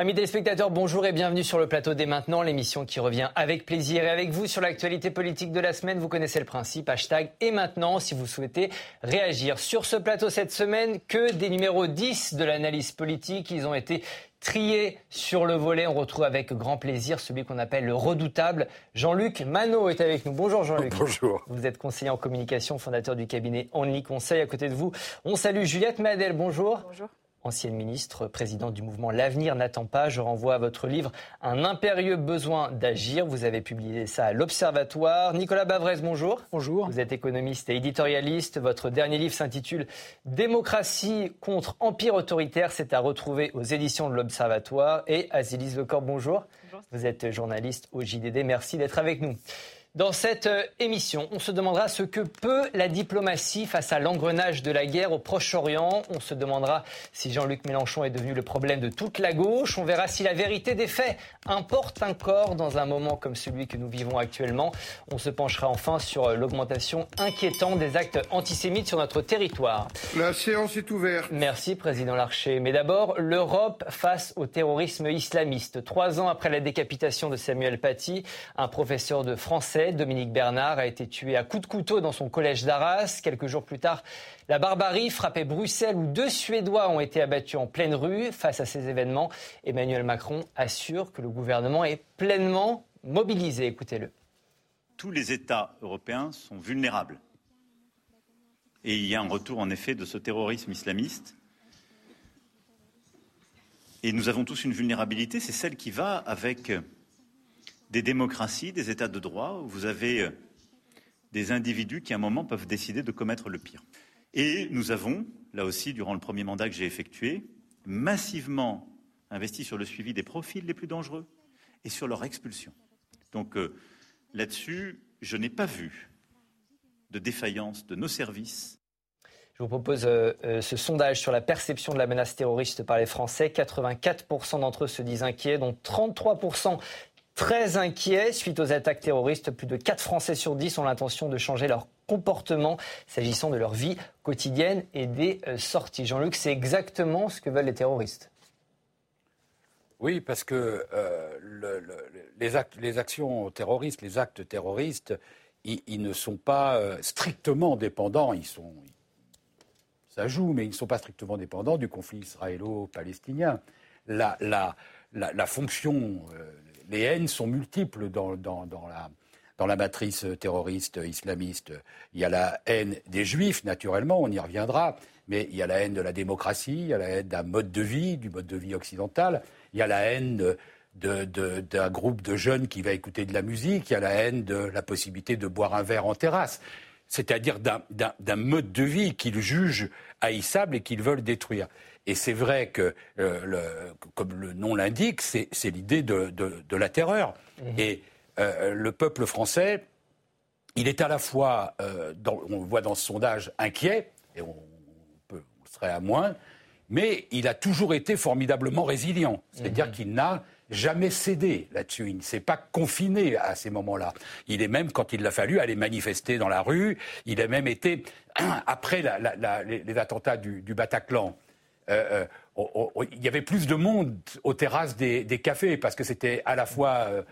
Amis téléspectateurs, bonjour et bienvenue sur le plateau dès maintenant, l'émission qui revient avec plaisir et avec vous sur l'actualité politique de la semaine. Vous connaissez le principe, hashtag et maintenant si vous souhaitez réagir. Sur ce plateau cette semaine, que des numéros 10 de l'analyse politique. Ils ont été triés sur le volet. On retrouve avec grand plaisir celui qu'on appelle le redoutable. Jean-Luc Manot est avec nous. Bonjour Jean-Luc. Bonjour. Vous êtes conseiller en communication, fondateur du cabinet Only Conseil. À côté de vous, on salue Juliette Madel. Bonjour. Bonjour ancienne ministre, présidente du mouvement L'avenir n'attend pas. Je renvoie à votre livre Un impérieux besoin d'agir. Vous avez publié ça à l'Observatoire. Nicolas Bavrez, bonjour. Bonjour. Vous êtes économiste et éditorialiste. Votre dernier livre s'intitule Démocratie contre empire autoritaire. C'est à retrouver aux éditions de l'Observatoire. Et Azilise Lecor, bonjour. bonjour. Vous êtes journaliste au JDD. Merci d'être avec nous. Dans cette euh, émission, on se demandera ce que peut la diplomatie face à l'engrenage de la guerre au Proche-Orient. On se demandera si Jean-Luc Mélenchon est devenu le problème de toute la gauche. On verra si la vérité des faits importe encore dans un moment comme celui que nous vivons actuellement. On se penchera enfin sur euh, l'augmentation inquiétante des actes antisémites sur notre territoire. La séance est ouverte. Merci, Président Larcher. Mais d'abord, l'Europe face au terrorisme islamiste. Trois ans après la décapitation de Samuel Paty, un professeur de français Dominique Bernard a été tué à coups de couteau dans son collège d'Arras. Quelques jours plus tard, la barbarie frappait Bruxelles où deux Suédois ont été abattus en pleine rue. Face à ces événements, Emmanuel Macron assure que le gouvernement est pleinement mobilisé. Écoutez-le. Tous les États européens sont vulnérables. Et il y a un retour en effet de ce terrorisme islamiste. Et nous avons tous une vulnérabilité, c'est celle qui va avec des démocraties, des États de droit, où vous avez euh, des individus qui, à un moment, peuvent décider de commettre le pire. Et nous avons, là aussi, durant le premier mandat que j'ai effectué, massivement investi sur le suivi des profils les plus dangereux et sur leur expulsion. Donc euh, là-dessus, je n'ai pas vu de défaillance de nos services. Je vous propose euh, ce sondage sur la perception de la menace terroriste par les Français. 84% d'entre eux se disent inquiets, dont 33% très inquiets suite aux attaques terroristes. Plus de 4 Français sur 10 ont l'intention de changer leur comportement s'agissant de leur vie quotidienne et des euh, sorties. Jean-Luc, c'est exactement ce que veulent les terroristes. Oui, parce que euh, les, actions terroristes, les actes terroristes, ils, ne sont pas euh, strictement dépendants. Ils sont, ça joue, mais ils ne sont pas strictement dépendants du conflit israélo-palestinien. La, fonction les haines sont multiples dans, la, la matrice terroriste islamiste. Il y a la haine des juifs, naturellement, on y reviendra, mais il y a la haine de la démocratie, il y a la haine d'un mode de vie, du mode de vie occidental, il y a la haine d'un groupe de jeunes qui va écouter de la musique, il y a la haine de la possibilité de boire un verre en terrasse, c'est-à-dire d'un mode de vie qu'ils jugent haïssable et qu'ils veulent détruire. Et c'est vrai que, euh, comme le nom l'indique, c'est l'idée de, la terreur. Mhm. Et euh, le peuple français, il est à la fois, euh, on le voit dans ce sondage, inquiet, et on, peut, serait à moins, mais il a toujours été formidablement résilient. C'est-à-dire mhm. qu'il n'a jamais cédé là-dessus. Il ne s'est pas confiné à ces moments-là. Il est même, quand il l'a fallu, aller manifester dans la rue. Il a même été, après les, attentats du Bataclan, euh, euh, il y avait plus de monde aux terrasses des, cafés parce que c'était à la fois euh,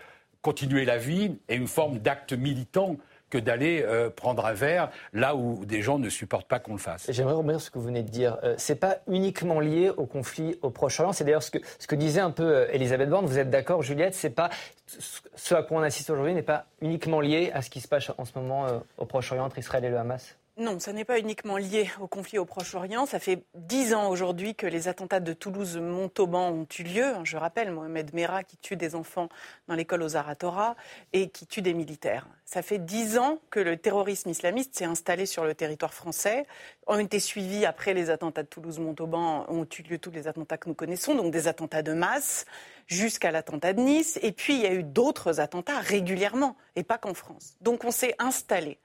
continuer la vie et une forme d'acte militant que d'aller prendre un verre là où des gens ne supportent pas qu'on le fasse. J'aimerais revenir sur ce que vous venez de dire. Ce c'est pas uniquement lié au conflit au Proche-Orient. C'est d'ailleurs ce que, ce que disait un peu Elisabeth Borne. Vous êtes d'accord, Juliette C'est pas ce à quoi on assiste aujourd'hui n'est pas uniquement lié à ce qui se passe en ce moment au Proche-Orient entre Israël et le Hamas? Non, ça n'est pas uniquement lié au conflit au Proche-Orient. Ça fait dix ans aujourd'hui que les attentats de Toulouse-Montauban ont eu lieu. Je rappelle Mohamed Merah qui tue des enfants dans l'école aux Aratora et qui tue des militaires. Ça fait dix ans que le terrorisme islamiste s'est installé sur le territoire français. On été suivis après les attentats de Toulouse-Montauban, ont eu lieu tous les attentats que nous connaissons, donc des attentats de masse jusqu'à l'attentat de Nice. Et puis il y a eu d'autres attentats régulièrement, et pas qu'en France. Donc on s'est installé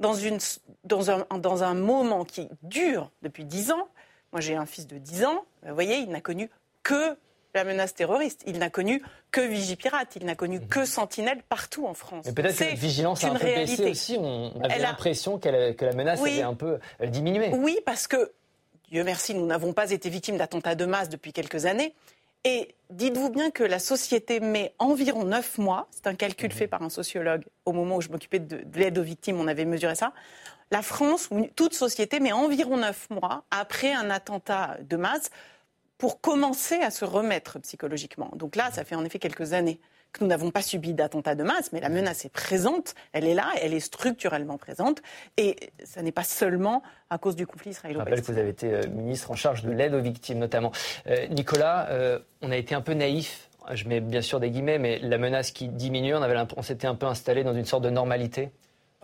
dans, une, dans, un, dans un moment qui dure depuis dix ans. Moi, j'ai un fils de 10 ans. Vous voyez, il n'a connu que la menace terroriste. Il n'a connu que Vigipirate, il n'a connu que Sentinelle partout en France. Mais peut-être que la vigilance a un peu baissé aussi. On avait l'impression que la menace avait un peu diminué. Oui, parce que, Dieu merci, nous n'avons pas été victimes d'attentats de masse depuis quelques années. Et dites-vous bien que la société met environ neuf mois, c'est un calcul fait par un sociologue au moment où je m'occupais de, l'aide aux victimes, on avait mesuré ça. La France, ou toute société, met environ neuf mois après un attentat de masse pour commencer à se remettre psychologiquement. Donc là, ça fait en effet quelques années que nous n'avons pas subi d'attentat de masse, mais la menace est présente, elle est là, elle est structurellement présente, et ça n'est pas seulement à cause du conflit israélo-palestinien. Je rappelle que vous avez été euh, ministre en charge de l'aide aux victimes notamment. Euh, Nicolas, euh, on a été un peu naïf, je mets bien sûr des guillemets, mais la menace qui diminue, on, on s'était un peu installé dans une sorte de normalité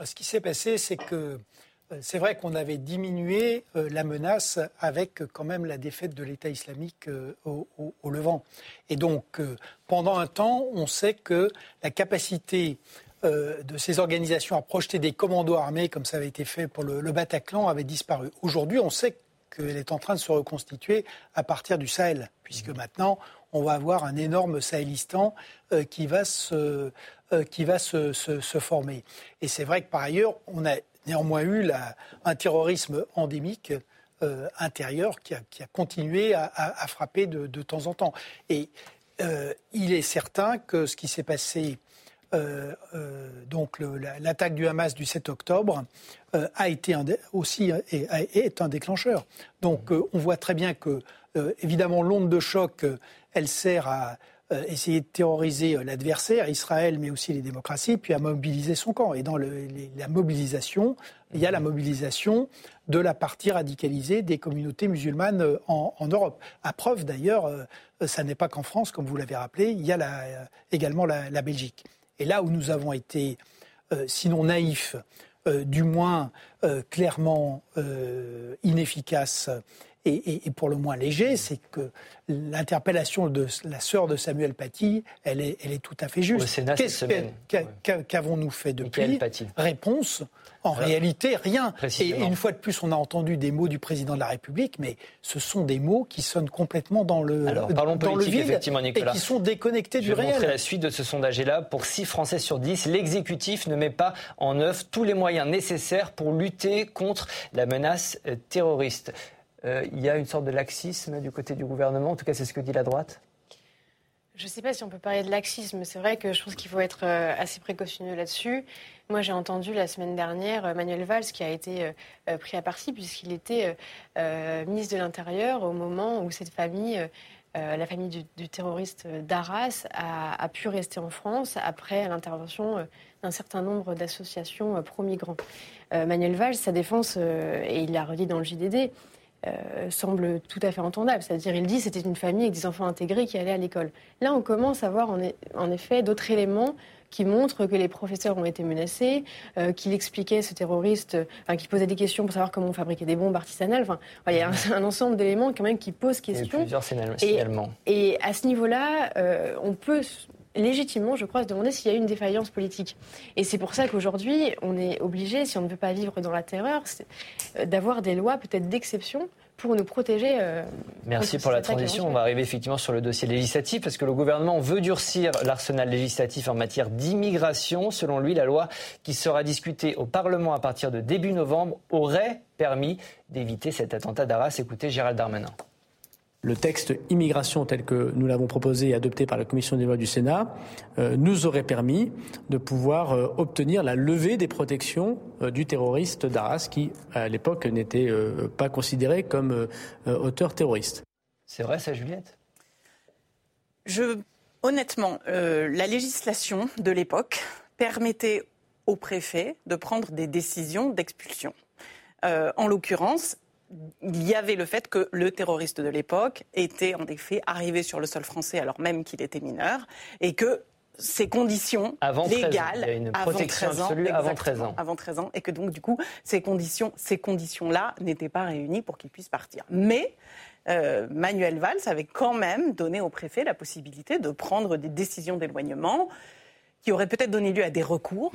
Ce qui s'est passé, c'est que euh, c'est vrai qu'on avait diminué euh, la menace avec euh, quand même la défaite de l'État islamique au, Levant. Et donc, pendant un temps, on sait que la capacité de ces organisations à projeter des commandos armés, comme ça avait été fait pour le, Bataclan, avait disparu. Aujourd'hui, on sait qu'elle est en train de se reconstituer à partir du Sahel, puisque mmh. maintenant, on va avoir un énorme Sahélistan qui va, se, qui va se, se former. Et c'est vrai que par ailleurs, on a néanmoins eu un terrorisme endémique euh, intérieur qui a, continué à, frapper de, temps en temps. Et euh, il est certain que ce qui s'est passé, euh, donc l'attaque du Hamas du 7 octobre, a été aussi est un déclencheur. Donc on voit très bien que, évidemment, l'onde de choc, elle sert à essayer de terroriser euh, l'adversaire, Israël, mais aussi les démocraties, puis à mobiliser son camp. Et dans la mobilisation, il y a la mobilisation de la partie radicalisée des communautés musulmanes euh, en, Europe. À preuve d'ailleurs, ça n'est pas qu'en France, comme vous l'avez rappelé, il y a également la, Belgique. Et là où nous avons été, sinon naïfs, du moins clairement inefficaces et, pour le moins léger, c'est que l'interpellation de la sœur de Samuel Paty, elle est, elle est tout à fait juste. Qu'avons-nous fait depuis Réponse en réalité, rien. Et, une fois de plus, on a entendu des mots du président de la République, mais ce sont des mots qui sonnent complètement dans le, Alors, parlons dans le vide et qui sont déconnectés du réel. Je vais la suite de ce sondage. Et là, pour 6 Français sur 10, l'exécutif ne met pas en œuvre tous les moyens nécessaires pour lutter contre la menace euh, terroriste. Euh, il y a une sorte de laxisme du côté du gouvernement. En tout cas, c'est ce que dit la droite. Je ne sais pas si on peut parler de laxisme. C'est vrai que je pense qu'il faut être euh, assez précautionneux là-dessus. Moi, j'ai entendu la semaine dernière euh, Manuel Valls qui a été pris à partie puisqu'il était ministre de l'Intérieur au moment où cette famille, la famille du, terroriste d'Arras, a, pu rester en France après l'intervention d'un certain nombre d'associations pro-migrants. Manuel Valls, sa défense, et il l'a redit dans le JDD, euh, semble tout à fait entendable. C'est-à-dire, il dit c'était une famille avec des enfants intégrés qui allaient à l'école. Là, on commence à voir en, effet d'autres éléments qui montrent que les professeurs ont été menacés, euh, qu'il expliquait ce terroriste, enfin, qui posait des questions pour savoir comment on fabriquait des bombes artisanales. Enfin, il y a un, ensemble d'éléments quand même qui posent question. plusieurs signalements. Et, à ce niveau-là, euh, on peut légitimement, je crois, se demander s'il y a eu une défaillance politique. Et c'est pour ça qu'aujourd'hui, on est obligé, si on ne veut pas vivre dans la terreur, euh, d'avoir des lois peut-être d'exception pour nous protéger. Euh, Merci pour la transition. On va arriver effectivement sur le dossier législatif parce que le gouvernement veut durcir l'arsenal législatif en matière d'immigration. Selon lui, la loi qui sera discutée au Parlement à partir de début novembre aurait permis d'éviter cet attentat d'Arras. Écoutez Gérald Darmanin le texte immigration tel que nous l'avons proposé et adopté par la commission des lois du Sénat euh, nous aurait permis de pouvoir euh, obtenir la levée des protections euh, du terroriste d'Arras qui, à l'époque, n'était pas considéré comme auteur terroriste. C'est vrai ça, Juliette? Je, Honnêtement, la législation de l'époque permettait au préfet de prendre des décisions d'expulsion. en l'occurrence, il y avait le fait que le terroriste de l'époque était en effet arrivé sur le sol français alors même qu'il était mineur et que ces conditions légales une protection avant 13 ans, absolue avant 13 ans. Avant 13 ans et que donc du coup ces conditions ces conditions-là n'étaient pas réunies pour qu'il puisse partir. Mais euh, Manuel Valls avait quand même donné au préfet la possibilité de prendre des décisions d'éloignement qui auraient peut-être donné lieu à des recours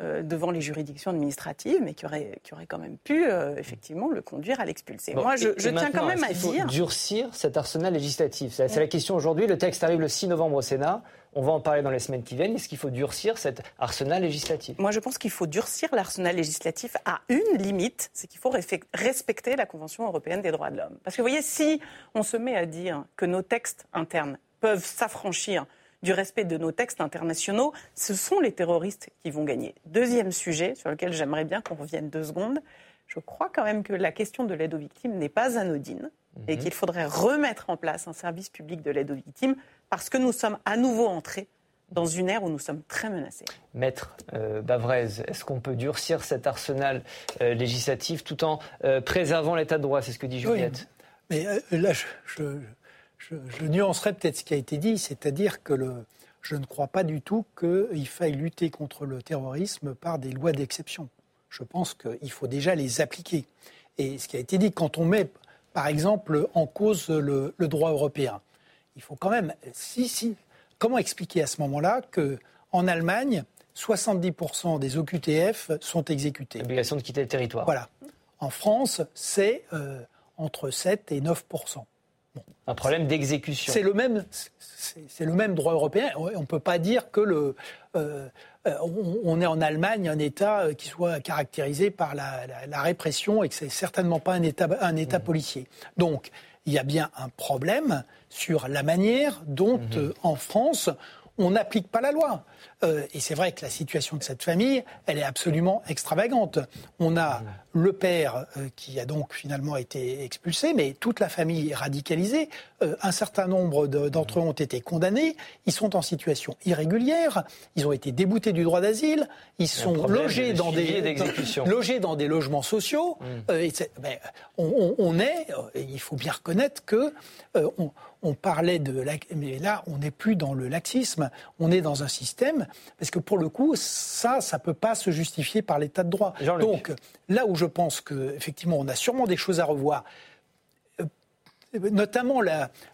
devant les juridictions administratives, mais qui aurait, qui aurait quand même pu euh, effectivement le conduire à l'expulser. Moi, je, tiens quand même à dire. durcir cet arsenal législatif? C'est la question aujourd'hui. Le texte arrive le 6 novembre au Sénat. On va en parler dans les semaines qui viennent. Est-ce qu'il faut durcir cet arsenal législatif? Moi, je pense qu'il faut durcir l'arsenal législatif à une limite, c'est qu'il faut respecter la Convention européenne des droits de l'homme. Parce que vous voyez, si on se met à dire que nos textes internes peuvent s'affranchir du respect de nos textes internationaux, ce sont les terroristes qui vont gagner. Deuxième sujet sur lequel j'aimerais bien qu'on revienne deux secondes. Je crois quand même que la question de l'aide aux victimes n'est pas anodine et mhm. qu'il faudrait remettre en place un service public de l'aide aux victimes parce que nous sommes à nouveau entrés dans une ère où nous sommes très menacés. Maître euh, Bavrez, est-ce qu'on peut durcir cet arsenal euh, législatif tout en euh, préservant l'état de droit? C'est ce que dit Juliette. mais là, je, je, nuancerai peut-être ce qui a été dit, c'est-à-dire que le, je ne crois pas du tout qu'il faille lutter contre le terrorisme par des lois d'exception. Je pense qu'il faut déjà les appliquer. Et ce qui a été dit, quand on met, par exemple, en cause le, droit européen, il faut quand même. Si, si, comment expliquer à ce moment-là qu'en Allemagne, 70% des OQTF sont exécutés? L'obligation de quitter le territoire. Voilà. En France, c'est euh, entre 7 et 9%. Un problème d'exécution. C'est le même, c'est le même droit européen. On ne peut pas dire que le, euh, euh, on, est en Allemagne un État euh, qui soit caractérisé par la, répression et que c'est certainement pas un État, un État mmh. policier. Donc, il y a bien un problème sur la manière dont, mmh. en France, on n'applique pas la loi. Euh, et c'est vrai que la situation de cette famille, elle est absolument extravagante. On a le père euh, qui a donc finalement été expulsé, mais toute la famille est radicalisée. Euh, un certain nombre d'entre eux ont été condamnés. Ils sont en situation irrégulière. Ils ont été déboutés du droit d'asile. Ils sont logés dans, des, logés dans des logements sociaux. Mm. Et ben, on, on, est, il faut bien reconnaître que on, on parlait de... Mais là, on n'est plus dans le laxisme, on est dans un système, parce que pour le coup, ça, ça ne peut pas se justifier par l'état de droit. Donc, là où je pense qu'effectivement, on a sûrement des choses à revoir, euh, notamment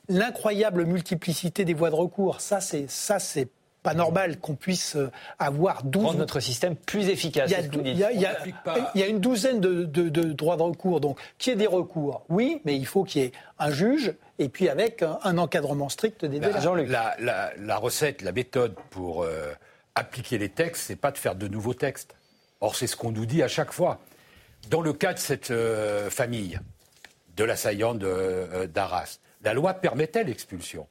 l'incroyable multiplicité des voies de recours, ça, c'est pas normal qu'on puisse euh, avoir 12... Rendre notre système plus efficace. Il y a, il y a, une douzaine de, droits de recours. Donc, qu'il y ait des recours, oui, mais il faut qu'il y ait un juge et puis avec un, encadrement strict des délais. La, la, recette, la méthode pour euh, appliquer les textes, c'est pas de faire de nouveaux textes. Or, c'est ce qu'on nous dit à chaque fois. Dans le cas de cette euh, famille, de l'assaillant d'Arras, la loi permettait l'expulsion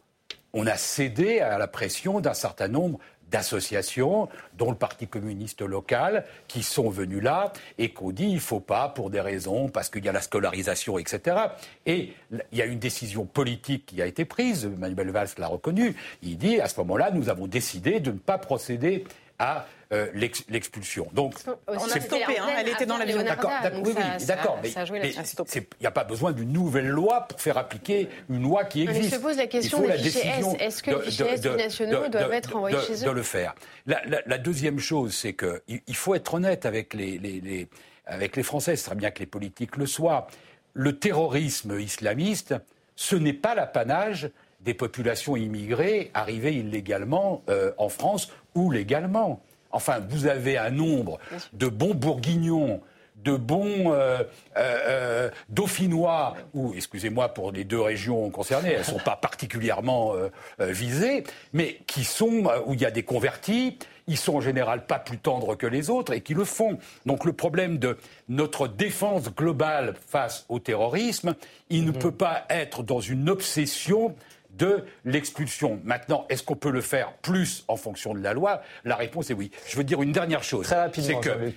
on a cédé à la pression d'un certain nombre d'associations, dont le Parti communiste local, qui sont venus là et qu'on dit il faut pas pour des raisons, parce qu'il y a la scolarisation, etc. Et il y a une décision politique qui a été prise, Manuel Valls l'a reconnu, il dit à ce moment-là, nous avons décidé de ne pas procéder à euh, l'expulsion. Donc, on a stoppé, hein, elle était dans l'avion. D'accord, oui, oui, d'accord, mais il n'y a pas besoin d'une nouvelle loi pour faire appliquer une loi qui existe. Il se pose la question des fichiers S. Est-ce que les fichiers S nationaux doivent être envoyés chez eux De le faire. La, deuxième chose, c'est qu'il faut être honnête avec les, les, avec les Français. Ce serait bien que les politiques le soient. Le terrorisme islamiste, ce n'est pas l'apanage des populations immigrées arrivées illégalement euh, en France ou légalement. Enfin, vous avez un nombre de bons bourguignons, de bons euh, euh, dauphinois, ou excusez-moi pour les deux régions concernées, elles ne sont pas particulièrement visées, mais qui sont, où il y a des convertis, ils sont en général pas plus tendres que les autres et qui le font. Donc le problème de notre défense globale face au terrorisme, il ne mhm. peut pas être dans une obsession de l'expulsion. Maintenant, est-ce qu'on peut le faire plus en fonction de la loi? La réponse est oui. Je veux dire une dernière chose. C'est que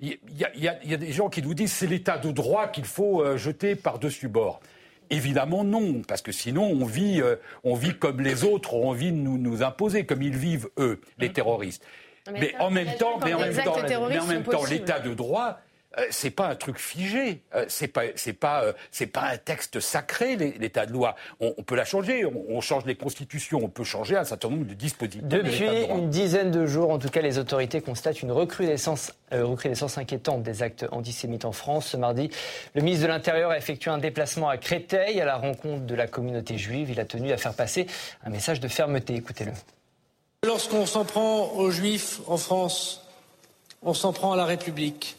il euh, y, a des gens qui nous disent c'est l'état de droit qu'il faut euh, jeter par-dessus bord. Évidemment non, parce que sinon on vit, euh, on vit comme les autres ont envie de nous, nous imposer, comme ils vivent eux, les terroristes. Mais, en même temps, mais en même temps, mais en même temps, l'état de droit, euh, c'est pas un truc figé, euh, c'est pas c'est pas euh, c'est pas un texte sacré l'état de loi. On, peut la changer, on, change les constitutions, on peut changer un certain nombre de dispositifs. Depuis une dizaine de jours, en tout cas, les autorités constatent une recrudescence recrudescence inquiétante des actes antisémites en France. Ce mardi, le ministre de l'Intérieur a effectué un déplacement à Créteil à la rencontre de la communauté juive. Il a tenu à faire passer un message de fermeté. Écoutez-le. Lorsqu'on s'en prend aux juifs en France, on s'en prend à la République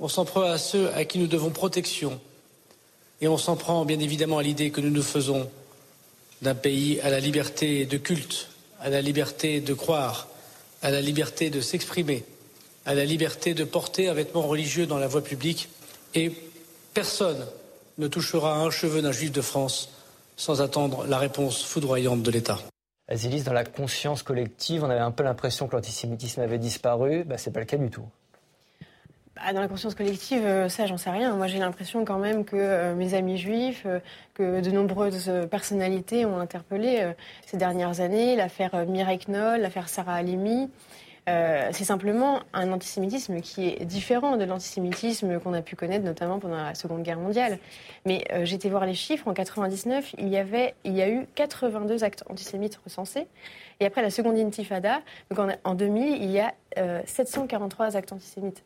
on s'en prend à ceux à qui nous devons protection. Et on s'en prend bien évidemment à l'idée que nous nous faisons d'un pays à la liberté de culte, à la liberté de croire, à la liberté de s'exprimer, à la liberté de porter un vêtement religieux dans la voie publique. Et personne ne touchera un cheveu d'un juif de France sans attendre la réponse foudroyante de l'État. Azilis, dans la conscience collective, on avait un peu l'impression que l'antisémitisme avait disparu. Bah, Ce n'est pas le cas du tout. Bah, dans la conscience collective, euh, ça, j'en sais rien. Moi, j'ai l'impression quand même que euh, mes amis juifs, euh, que de nombreuses personnalités ont interpellé ces dernières années, l'affaire Mireille Knoll, l'affaire Sarah Halimi. c'est simplement un antisémitisme qui est différent de l'antisémitisme qu'on a pu connaître notamment pendant la Seconde Guerre mondiale. Mais j'étais voir les chiffres. En 99, il y avait, il y a eu 82 actes antisémites recensés. Et après la Seconde Intifada, en 2000, il y a 743 actes antisémites.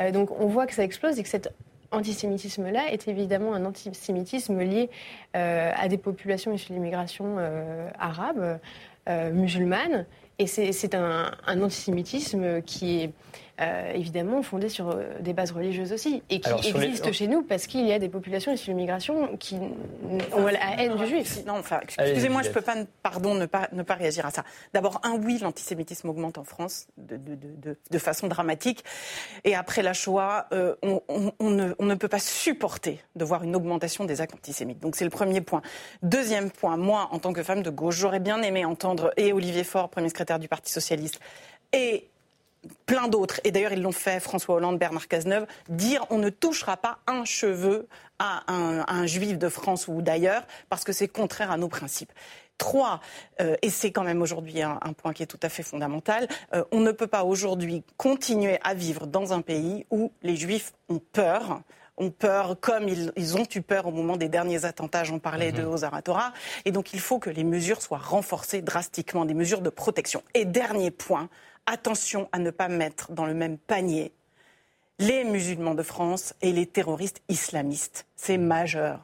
Euh, donc on voit que ça explose et que cet antisémitisme-là est évidemment un antisémitisme lié euh, à des populations issues de l'immigration euh, arabe, musulmane. Et c'est un, un, antisémitisme qui est euh, évidemment fondée sur euh, des bases religieuses aussi, et qui existe chez nous parce qu'il y a des populations issues de l'immigration qui ont la haine du juif. Non, enfin, excusez-moi, je ne peux pas, pardon, ne pas, ne pas réagir à ça. D'abord, un oui, l'antisémitisme augmente en France de, de, de, de, façon dramatique, et après la Shoah, euh, on, on, on, ne, on ne peut pas supporter de voir une augmentation des actes antisémites. Donc c'est le premier point. Deuxième point, moi, en tant que femme de gauche, j'aurais bien aimé entendre et Olivier Faure, premier secrétaire du Parti socialiste, et plein d'autres, et d'ailleurs ils l'ont fait, François Hollande, Bernard Cazeneuve, dire on ne touchera pas un cheveu à un, juif de France ou d'ailleurs, parce que c'est contraire à nos principes. Trois, euh, et c'est quand même aujourd'hui un, point qui est tout à fait fondamental, euh, on ne peut pas aujourd'hui continuer à vivre dans un pays où les juifs ont peur ont peur, comme ils, ont eu peur au moment des derniers attentats, j'en parlais de mhm. Ozaratora. Et donc il faut que les mesures soient renforcées drastiquement, des mesures de protection. Et dernier point, attention à ne pas mettre dans le même panier les musulmans de France et les terroristes islamistes c'est majeur.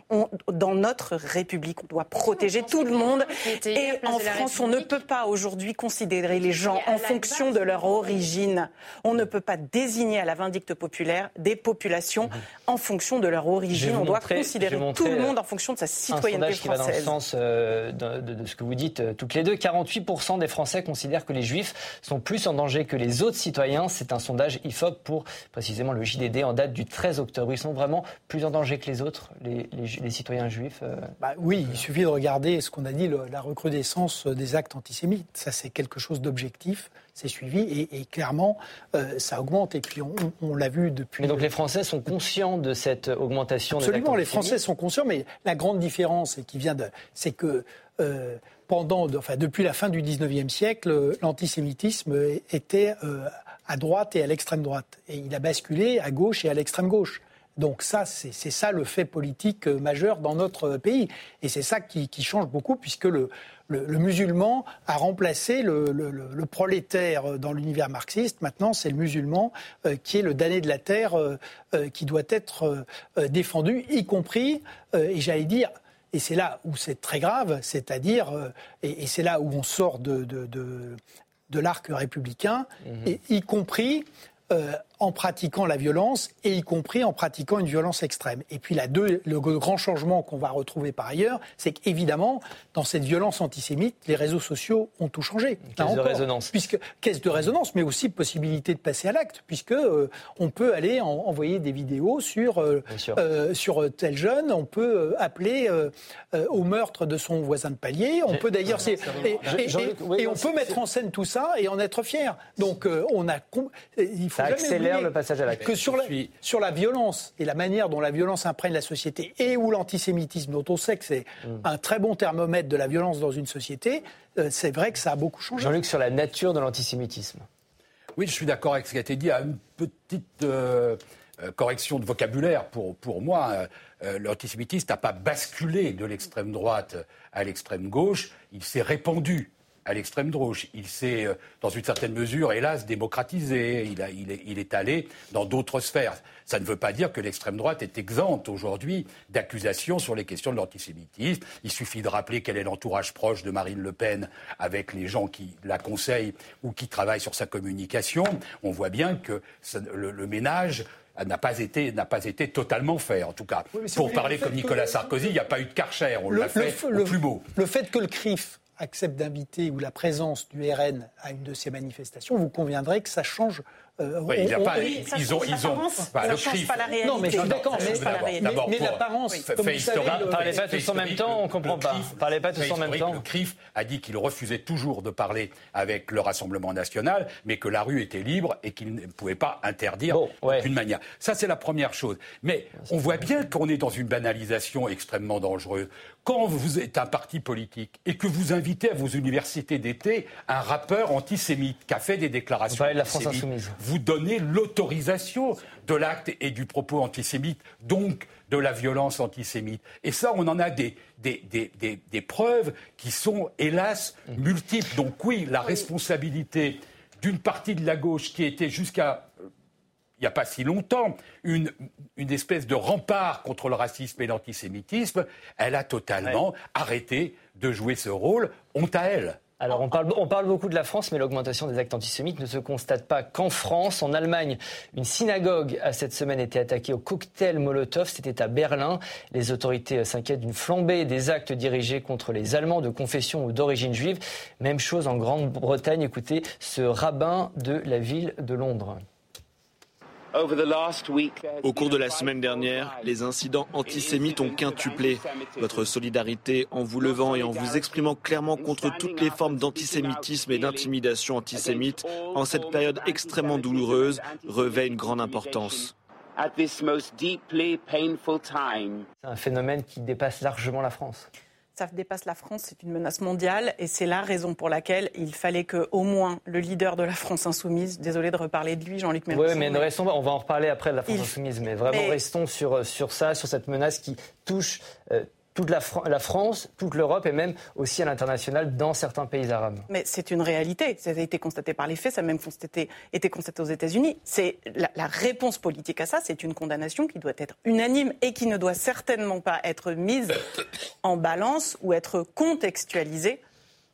dans notre République, on doit protéger tout le monde. Et en France, on ne peut pas aujourd'hui considérer les gens en fonction de leur origine. On ne peut pas désigner à la vindicte populaire des populations mhm. en fonction de leur origine. On doit considérer tout le monde en fonction de sa citoyenneté un française. qui va dans le sens euh, de, ce que vous dites euh, toutes les deux. 48% des Français considèrent que les Juifs sont plus en danger que les autres citoyens. C'est un sondage IFOP pour précisément le JDD en date du 13 octobre. Ils sont vraiment plus en danger que les autres les, citoyens juifs euh, bah Oui, il suffit de regarder ce qu'on a dit, la recrudescence des actes antisémites. Ça, c'est quelque chose d'objectif, c'est suivi, et, clairement, euh, ça augmente. Et puis, on, l'a vu depuis... Mais donc les Français sont conscients de cette augmentation Absolument, des les Français sont conscients, mais la grande différence, qui vient de... c'est que... Euh, pendant, enfin, depuis la fin du 19e siècle, l'antisémitisme était à droite et à l'extrême droite. Et il a basculé à gauche et à l'extrême gauche. Donc ça, c'est ça le fait politique euh, majeur dans notre pays. Et c'est ça qui, change beaucoup, puisque le, musulman a remplacé le, prolétaire dans l'univers marxiste. Maintenant, c'est le musulman euh, qui est le damné de la terre, euh, qui doit être défendu, y compris, et j'allais dire, et c'est là où c'est très grave, c'est-à-dire, et, c'est là où on sort de, de, l'arc républicain, mmh. et, y compris en pratiquant la violence, et y compris en pratiquant une violence extrême. Et puis la deux, le grand changement qu'on va retrouver par ailleurs, c'est qu'évidemment, dans cette violence antisémite, les réseaux sociaux ont tout changé. Caisse de résonance. Puisque, caisse de résonance, mais aussi possibilité de passer à l'acte, puisque euh, on peut aller envoyer des vidéos sur, euh, euh, sur tel jeune, on peut appeler au meurtre de son voisin de palier, on peut d'ailleurs... Et, et, on peut mettre en scène tout ça et en être fier. Donc on a... Il faut jamais le passage à Que sur la, sur la violence et la manière dont la violence imprègne la société et où l'antisémitisme, dont on sait que c'est mm. un très bon thermomètre de la violence dans une société, euh, c'est vrai que ça a beaucoup changé. Jean-Luc, sur la nature de l'antisémitisme. Oui, je suis d'accord avec ce qui a été dit. À une petite euh, euh, correction de vocabulaire pour, pour moi. l'antisémitisme n'a pas basculé de l'extrême droite à l'extrême gauche. Il s'est répandu à l'extrême droite. Il s'est, euh, dans une certaine mesure, hélas, démocratisé. Il, a, il, est, il est allé dans d'autres sphères. Ça ne veut pas dire que l'extrême droite est exempte aujourd'hui d'accusations sur les questions de l'antisémitisme. Il suffit de rappeler quel est l'entourage proche de Marine Le Pen avec les gens qui la conseillent ou qui travaillent sur sa communication. On voit bien que le, ménage n'a pas été n'a pas été totalement fait en tout cas. Pour parler comme Nicolas Sarkozy, il n'y a pas eu de Karcher, on l'a fait au plus beau. Le fait que le CRIF accepte d'inviter ou la présence du RN à une de ces manifestations, vous conviendrez que ça change euh, il a pas, ils ont, ils ont, le change pas la réalité. Non, mais je suis d'accord, mais, mais, l'apparence, savez, ne parlez pas tous en même temps, on comprend pas. Parlez pas tous en même temps. Le CRIF a dit qu'il refusait toujours de parler avec le Rassemblement national, mais que la rue était libre et qu'il ne pouvait pas interdire d'une manière. Ça, c'est la première chose. Mais on voit bien qu'on est dans une banalisation extrêmement dangereuse. Quand vous êtes un parti politique et que vous invitez à vos universités d'été un rappeur antisémite qui a fait des déclarations de la France insoumise vous donnez l'autorisation de l'acte et du propos antisémite, donc de la violence antisémite. Et ça, on en a des, des, preuves qui sont, hélas, multiples. Donc oui, la responsabilité d'une partie de la gauche qui était jusqu'à il n'y a pas si longtemps, une, une, espèce de rempart contre le racisme et l'antisémitisme, elle a totalement arrêté de jouer ce rôle. Honte à elle. Alors on parle, on parle, beaucoup de la France, mais l'augmentation des actes antisémites ne se constate pas qu'en France. En Allemagne, une synagogue a cette semaine été attaquée au cocktail Molotov. C'était à Berlin. Les autorités s'inquiètent d'une flambée des actes dirigés contre les Allemands de confession ou d'origine juive. Même chose en Grande-Bretagne. Écoutez ce rabbin de la ville de Londres. Au cours de la semaine dernière, les incidents antisémites ont quintuplé. Votre solidarité en vous levant et en vous exprimant clairement contre toutes les formes d'antisémitisme et d'intimidation antisémite en cette période extrêmement douloureuse revêt une grande importance. C'est un phénomène qui dépasse largement la France ça dépasse la France, c'est une menace mondiale et c'est la raison pour laquelle il fallait que au moins le leader de la France insoumise, désolé de reparler de lui, Jean-Luc Mélenchon. Oui, mais, ne restons on va en reparler après de la France insoumise, mais vraiment restons sur, sur ça, sur cette menace qui touche euh, toute la, France, toute l'Europe et même aussi à l'international dans certains pays arabes. Mais c'est une réalité. Ça a été constaté par les faits, ça a même été constaté aux États-Unis. C'est la, la, réponse politique à ça, c'est une condamnation qui doit être unanime et qui ne doit certainement pas être mise en balance ou être contextualisée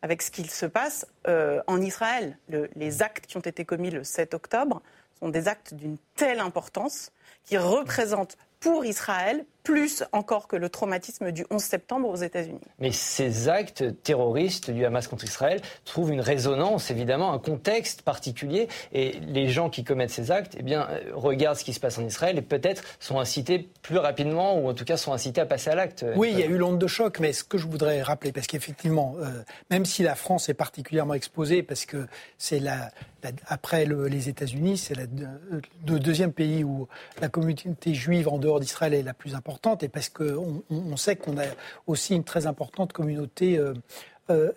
avec ce qu'il se passe euh, en Israël. les actes qui ont été commis le 7 octobre sont des actes d'une telle importance qui représentent pour Israël, plus encore que le traumatisme du 11 septembre aux États-Unis. Mais ces actes terroristes du Hamas contre Israël trouvent une résonance, évidemment, un contexte particulier. Et les gens qui commettent ces actes, eh bien, euh, regardent ce qui se passe en Israël et peut-être sont incités plus rapidement, ou en tout cas sont incités à passer à l'acte. Oui, il y a eu l'onde de choc, mais ce que je voudrais rappeler, parce qu'effectivement, euh, même si la France est particulièrement exposée, parce que c'est la, après les États-Unis, c'est le deuxième pays où la communauté juive en dehors d'Israël est la plus importante et parce qu'on on sait qu'on a aussi une très importante communauté euh, euh,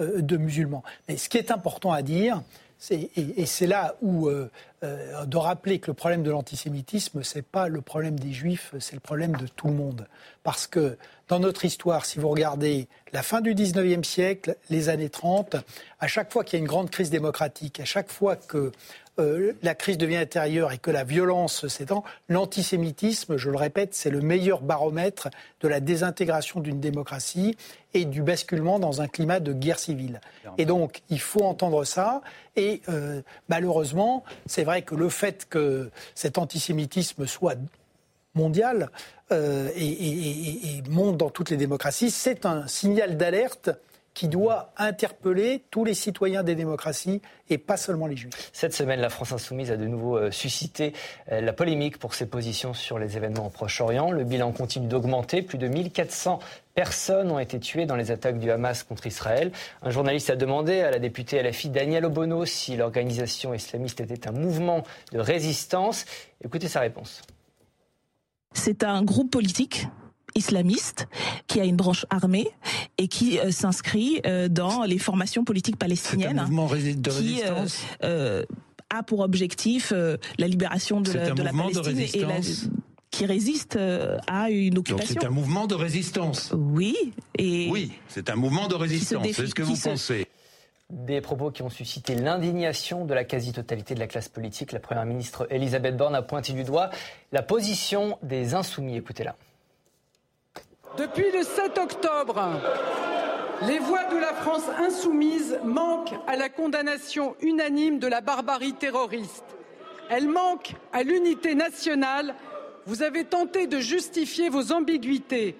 euh, de, musulmans. Mais ce qui est important à dire, et, c'est là où de rappeler que le problème de l'antisémitisme, c'est pas le problème des juifs, c'est le problème de tout le monde. Parce que dans notre histoire, si vous regardez la fin du 19e siècle, les années 30, à chaque fois qu'il y a une grande crise démocratique, à chaque fois que euh, la crise devient intérieure et que la violence s'étend, l'antisémitisme, je le répète, c'est le meilleur baromètre de la désintégration d'une démocratie et du basculement dans un climat de guerre civile. Et donc, il faut entendre ça. Et euh, malheureusement, c'est vrai que le fait que cet antisémitisme soit mondial euh, et, et monte dans toutes les démocraties, c'est un signal d'alerte qui doit interpeller tous les citoyens des démocraties et pas seulement les juifs. Cette semaine, la France insoumise a de nouveau euh, suscité euh, la polémique pour ses positions sur les événements au Proche-Orient. Le bilan continue d'augmenter. Plus de 1400 personnes ont été tuées dans les attaques du Hamas contre Israël. Un journaliste a demandé à la députée LFI Danielle Obono si l'organisation islamiste était un mouvement de résistance. Écoutez sa réponse. C'est un groupe politique islamiste qui a une branche armée et qui euh, s'inscrit euh, dans les formations politiques palestiniennes. Un mouvement de résistance. Euh, a pour objectif la libération de, la, de la Palestine et la, qui résiste à une occupation. C'est un mouvement de résistance. Oui. Et oui, c'est un mouvement de résistance. C'est ce que vous pensez. Des propos qui ont suscité l'indignation de la quasi-totalité de la classe politique. La première ministre Elisabeth Borne a pointé du doigt la position des insoumis. Écoutez-la. Depuis le 7 octobre, les voix de la France insoumise manquent à la condamnation unanime de la barbarie terroriste. Elles manquent à l'unité nationale. Vous avez tenté de justifier vos ambiguïtés.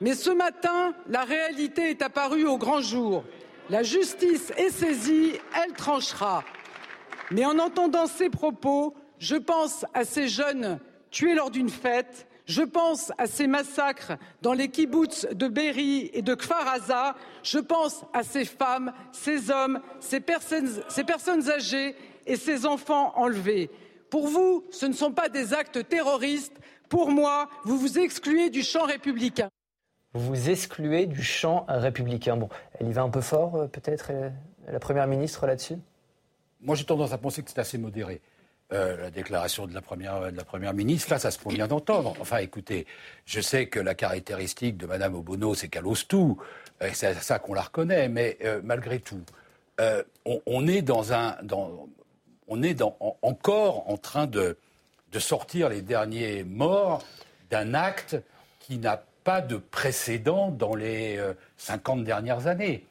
Mais ce matin, la réalité est apparue au grand jour. La justice est saisie, elle tranchera. Mais en entendant ces propos, je pense à ces jeunes tués lors d'une fête, je pense à ces massacres dans les kibboutz de Berry et de Kfar Aza, je pense à ces femmes, ces hommes, ces personnes, ces personnes âgées et ces enfants enlevés. Pour vous, ce ne sont pas des actes terroristes. Pour moi, vous vous excluez du champ républicain. Vous excluez du champ républicain. Bon, elle y va un peu fort, euh, peut-être, euh, la Première ministre là-dessus? Moi, j'ai tendance à penser que c'est assez modéré. Euh, la déclaration de la, première, de ministre, là, ça se convient d'entendre. Enfin, écoutez, je sais que la caractéristique de Mme Obono, c'est qu'elle ose tout. c'est ça qu'on la reconnaît, mais malgré tout, on, est encore en train de, sortir les derniers morts d'un acte qui n'a pas de précédent dans les 50 euh, dernières années.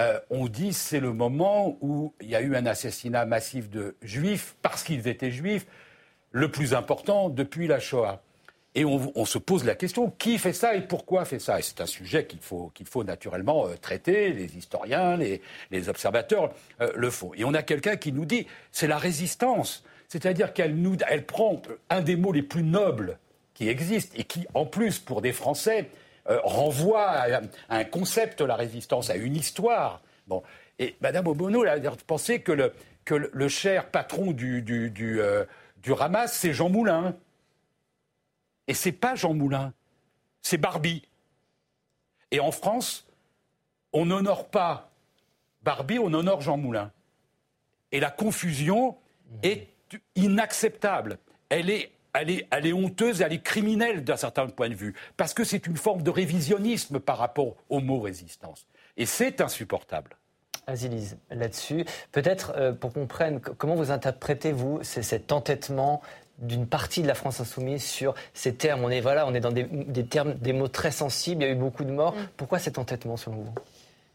Euh, on dit c'est le moment où il y a eu un assassinat massif de juifs parce qu'ils étaient juifs, le plus important depuis la Shoah. Et on, se pose la question qui fait ça et pourquoi fait ça? Et c'est un sujet qu'il faut, qu'il faut naturellement euh, traiter. Les historiens, les, observateurs euh, le font. Et on a quelqu'un qui nous dit c'est la résistance. C'est-à-dire qu'elle nous, elle prend un des mots les plus nobles qui existent et qui, en plus, pour des Français, euh, renvoie à, un concept, la résistance, à une histoire. Bon. Et Mme Obono a pensé que le, que le cher patron du, du, du, du Hamas, c'est Jean Moulin. Et c'est pas Jean Moulin, c'est Barbie. Et en France, on n'honore pas Barbie, on honore Jean Moulin. Et la confusion est inacceptable. Elle est, elle, est, elle est honteuse, elle est criminelle d'un certain point de vue, parce que c'est une forme de révisionnisme par rapport au mot résistance. Et c'est insupportable. Azilise, là-dessus, peut-être euh, pour qu'on comprenne, comment vous interprétez, vous, cet entêtement d'une partie de la France insoumise sur ces termes? On est, voilà, on est dans des, termes, des mots très sensibles, il y a eu beaucoup de morts. Mm. Pourquoi cet entêtement selon vous?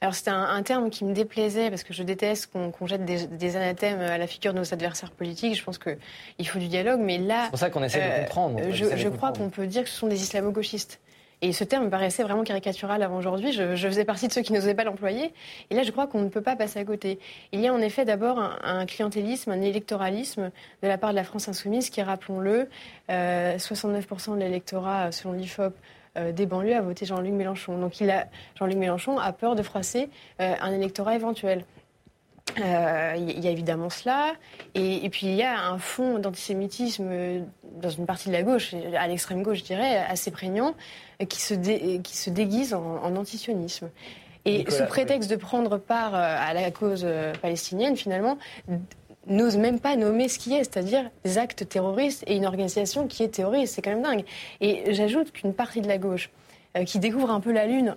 Alors c'était un, terme qui me déplaisait parce que je déteste qu'on jette des, anathèmes à la figure de nos adversaires politiques. Je pense qu'il faut du dialogue, mais là... C'est pour ça qu'on essaie de euh, comprendre. Je, crois qu'on peut dire que ce sont des islamo-gauchistes. Et ce terme me paraissait vraiment caricatural avant aujourd'hui. Je, faisais partie de ceux qui n'osaient pas l'employer. Et là, je crois qu'on ne peut pas passer à côté. Il y a en effet d'abord un, clientélisme, un électoralisme de la part de la France insoumise qui, rappelons-le, 69% euh, de l'électorat, selon l'IFOP, des banlieues a voté Jean-Luc Mélenchon. Donc Jean-Luc Mélenchon a peur de froisser euh, un électorat éventuel. Il euh, y a évidemment cela. Et, puis il y a un fond d'antisémitisme dans une partie de la gauche, à l'extrême gauche, je dirais, assez prégnant, qui se, qui se déguise en, antisionisme. Et sous prétexte de prendre part euh, à la cause euh, palestinienne, finalement, n'ose même pas nommer ce qui est, c'est-à-dire des actes terroristes et une organisation qui est terroriste. C'est quand même dingue. Et j'ajoute qu'une partie de la gauche qui découvre un peu la Lune,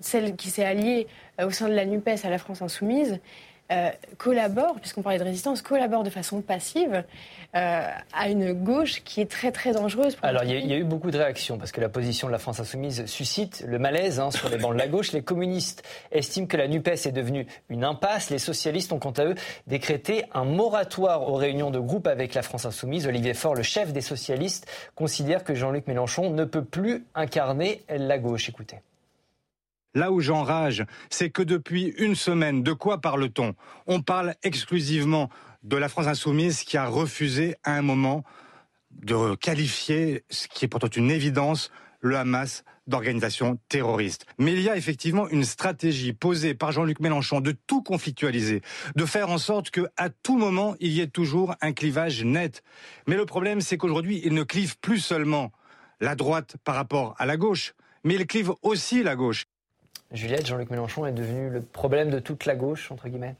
celle qui s'est alliée au sein de la NUPES à la France insoumise, euh, collabore, puisqu'on parlait de résistance, collabore de façon passive euh, à une gauche qui est très très dangereuse. Alors il y, a eu beaucoup de réactions parce que la position de la France insoumise suscite le malaise hein, sur les bancs de la gauche. Les communistes estiment que la Nupes est devenue une impasse. Les socialistes ont quant à eux décrété un moratoire aux réunions de groupe avec la France insoumise. Olivier Faure, le chef des socialistes, considère que Jean-Luc Mélenchon ne peut plus incarner la gauche. Écoutez. Là où j'enrage, c'est que depuis une semaine, de quoi parle-t-on? On parle exclusivement de la France insoumise qui a refusé à un moment de qualifier, ce qui est pourtant une évidence, le Hamas d'organisation terroriste. Mais il y a effectivement une stratégie posée par Jean-Luc Mélenchon de tout conflictualiser, de faire en sorte que à tout moment il y ait toujours un clivage net. Mais le problème c'est qu'aujourd'hui il ne clive plus seulement la droite par rapport à la gauche, mais il clive aussi la gauche. Juliette, Jean-Luc Mélenchon est devenu le problème de toute la gauche, entre guillemets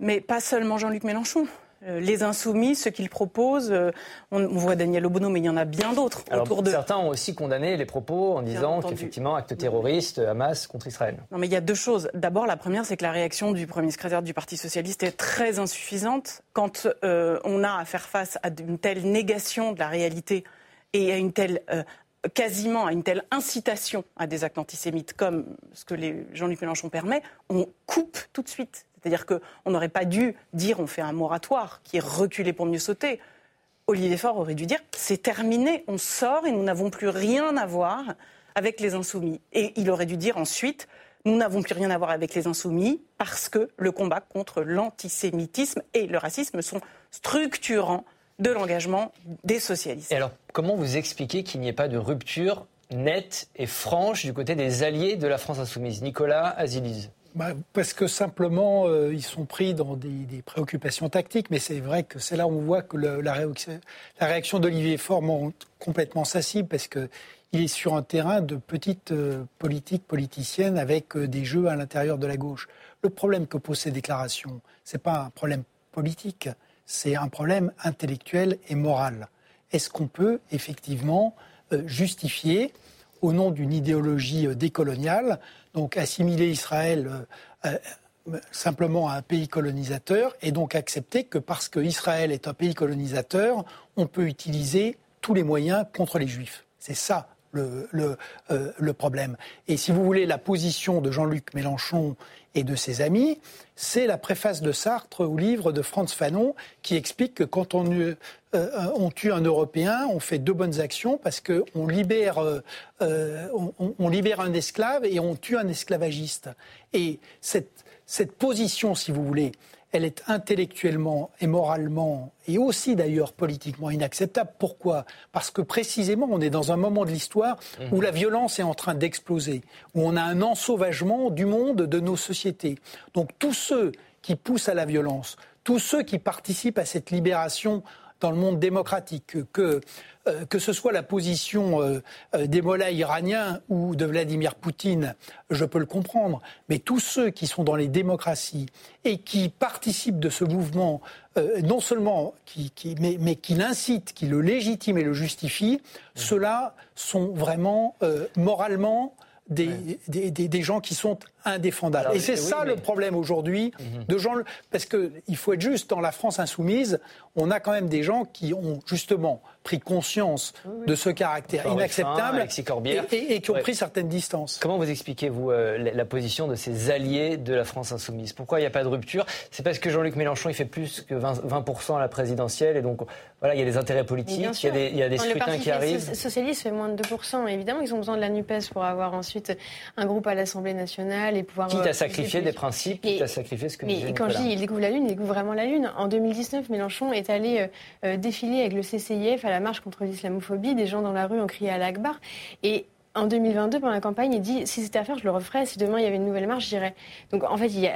Mais pas seulement Jean-Luc Mélenchon. Euh, les insoumis, ce qu'ils proposent, euh, on, voit Daniel Obono, mais il y en a bien d'autres autour de. Certains ont aussi condamné les propos en disant qu'effectivement, acte terroriste, Hamas contre Israël. Non, mais il y a deux choses. D'abord, la première, c'est que la réaction du premier secrétaire du Parti socialiste est très insuffisante quand euh, on a à faire face à une telle négation de la réalité et à une telle quasiment à une telle incitation à des actes antisémites comme ce que Jean-Luc Mélenchon permet, on coupe tout de suite. C'est-à-dire qu'on n'aurait pas dû dire on fait un moratoire qui est reculé pour mieux sauter. Olivier Faure aurait dû dire c'est terminé, on sort et nous n'avons plus rien à voir avec les insoumis. Et il aurait dû dire ensuite, nous n'avons plus rien à voir avec les insoumis parce que le combat contre l'antisémitisme et le racisme sont structurants de l'engagement des socialistes. Et alors, comment vous expliquez qu'il n'y ait pas de rupture nette et franche du côté des alliés de la France insoumise? Nicolas Azilise bah, parce que simplement, euh, ils sont pris dans des, préoccupations tactiques, mais c'est vrai que c'est là où on voit que la, réaction, la, réaction, d'Olivier Faure monte complètement sa cible, parce qu'il est sur un terrain de petite euh, politique politicienne avec euh, des jeux à l'intérieur de la gauche. Le problème que posent ces déclarations, ce n'est pas un problème politique, c'est un problème intellectuel et moral. Est-ce qu'on peut effectivement justifier, au nom d'une idéologie décoloniale, donc assimiler Israël euh, euh, simplement à un pays colonisateur et donc accepter que parce qu'Israël est un pays colonisateur, on peut utiliser tous les moyens contre les juifs? C'est ça le, euh, le, problème. Et si vous voulez, la position de Jean-Luc Mélenchon et de ses amis, c'est la préface de Sartre au livre de Franz Fanon qui explique que quand on, euh, on tue un Européen, on fait deux bonnes actions parce qu'on libère, euh, on, libère un esclave et on tue un esclavagiste. Et cette, cette position, si vous voulez, elle est intellectuellement et moralement, et aussi d'ailleurs politiquement inacceptable. Pourquoi? Parce que précisément, on est dans un moment de l'histoire où la violence est en train d'exploser, où on a un ensauvagement du monde, de nos sociétés. Donc tous ceux qui poussent à la violence, tous ceux qui participent à cette libération dans le monde démocratique, que, euh, que ce soit la position euh, euh, des mollahs iraniens ou de Vladimir Poutine, je peux le comprendre, mais tous ceux qui sont dans les démocraties et qui participent de ce mouvement, non seulement qui, qui mais, mais, qui l'incitent, qui le légitiment et le justifient, ceux-là sont vraiment moralement des, des, des, gens qui sont indéfendables. et c'est ça le problème aujourd'hui mhm. de gens. Parce qu'il faut être juste, dans la France insoumise, on a quand même des gens qui ont justement pris conscience de ce caractère inacceptable et, qui ont pris certaines distances. Comment vous expliquez-vous euh, la, position de ces alliés de la France insoumise? Pourquoi il n'y a pas de rupture? C'est parce que Jean-Luc Mélenchon il fait plus que 20%, à la présidentielle et donc voilà, il y a des intérêts politiques, il y a des, il y a des scrutins qui arrivent. Le socialiste fait moins de 2%. Évidemment, ils ont besoin de la NUPES pour avoir ensuite un groupe à l'Assemblée nationale et pouvoir... Quitte à euh, sacrifier des principes, quitte à sacrifier ce que Mais quand je dis il découvre la Lune, il découvre vraiment la Lune. En 2019, Mélenchon est allé euh, défiler avec le CCIF à la marche contre l'islamophobie. Des gens dans la rue ont crié à l'Akbar. Et en 2022, pendant la campagne, il dit si c'était à faire, je le referais. Si demain il y avait une nouvelle marche, j'irais. Donc en fait, il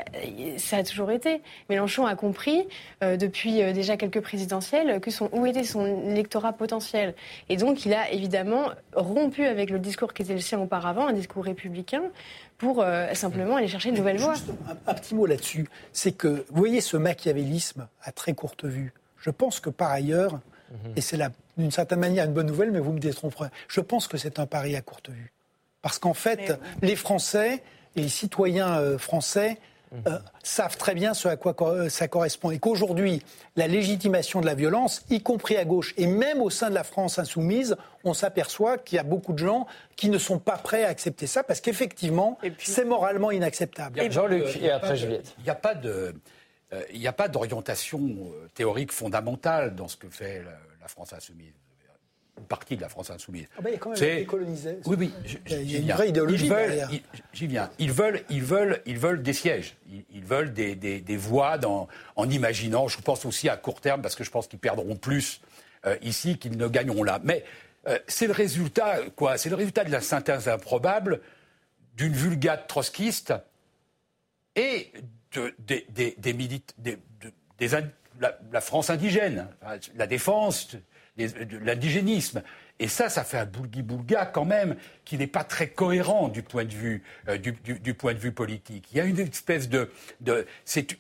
ça a toujours été. Mélenchon a compris euh, depuis euh, déjà quelques présidentielles que son, où était son électorat potentiel. Et donc il a évidemment rompu avec le discours qui était le sien auparavant, un discours républicain, pour euh, simplement aller chercher une nouvelle voie. Un, un, petit mot là-dessus, c'est que vous voyez ce machiavélisme à très courte vue. Je pense que par ailleurs, et c'est d'une certaine manière une bonne nouvelle, mais vous me détromperez. Je pense que c'est un pari à courte vue. Parce qu'en fait, les Français, les citoyens euh, français, euh, savent très bien ce à quoi euh, ça correspond. Et qu'aujourd'hui, la légitimation de la violence, y compris à gauche, et même au sein de la France insoumise, on s'aperçoit qu'il y a beaucoup de gens qui ne sont pas prêts à accepter ça, parce qu'effectivement, c'est moralement inacceptable. Jean-Luc, et après Juliette. Il n'y a pas de... Euh, il n'y a pas d'orientation euh, théorique fondamentale dans ce que fait la, France insoumise une partie de la France insoumise. Ah ben, il y a quand même des colonisés. Oui, oui. il y a une vraie idéologie derrière. J'y viens. Ils veulent, ils veulent, ils veulent des sièges. Ils, veulent des, des, voix dans, en imaginant. Je pense aussi à court terme parce que je pense qu'ils perdront plus euh, ici qu'ils ne gagneront là. Mais c'est le résultat, quoi? C'est le résultat de la synthèse improbable d'une vulgate trotskiste et des, des, la, France indigène, la défense, l'indigénisme. Et ça, ça fait un boulgui-boulga quand même qui n'est pas très cohérent du point de vue, euh, du, point de vue politique. Il y a une espèce de, de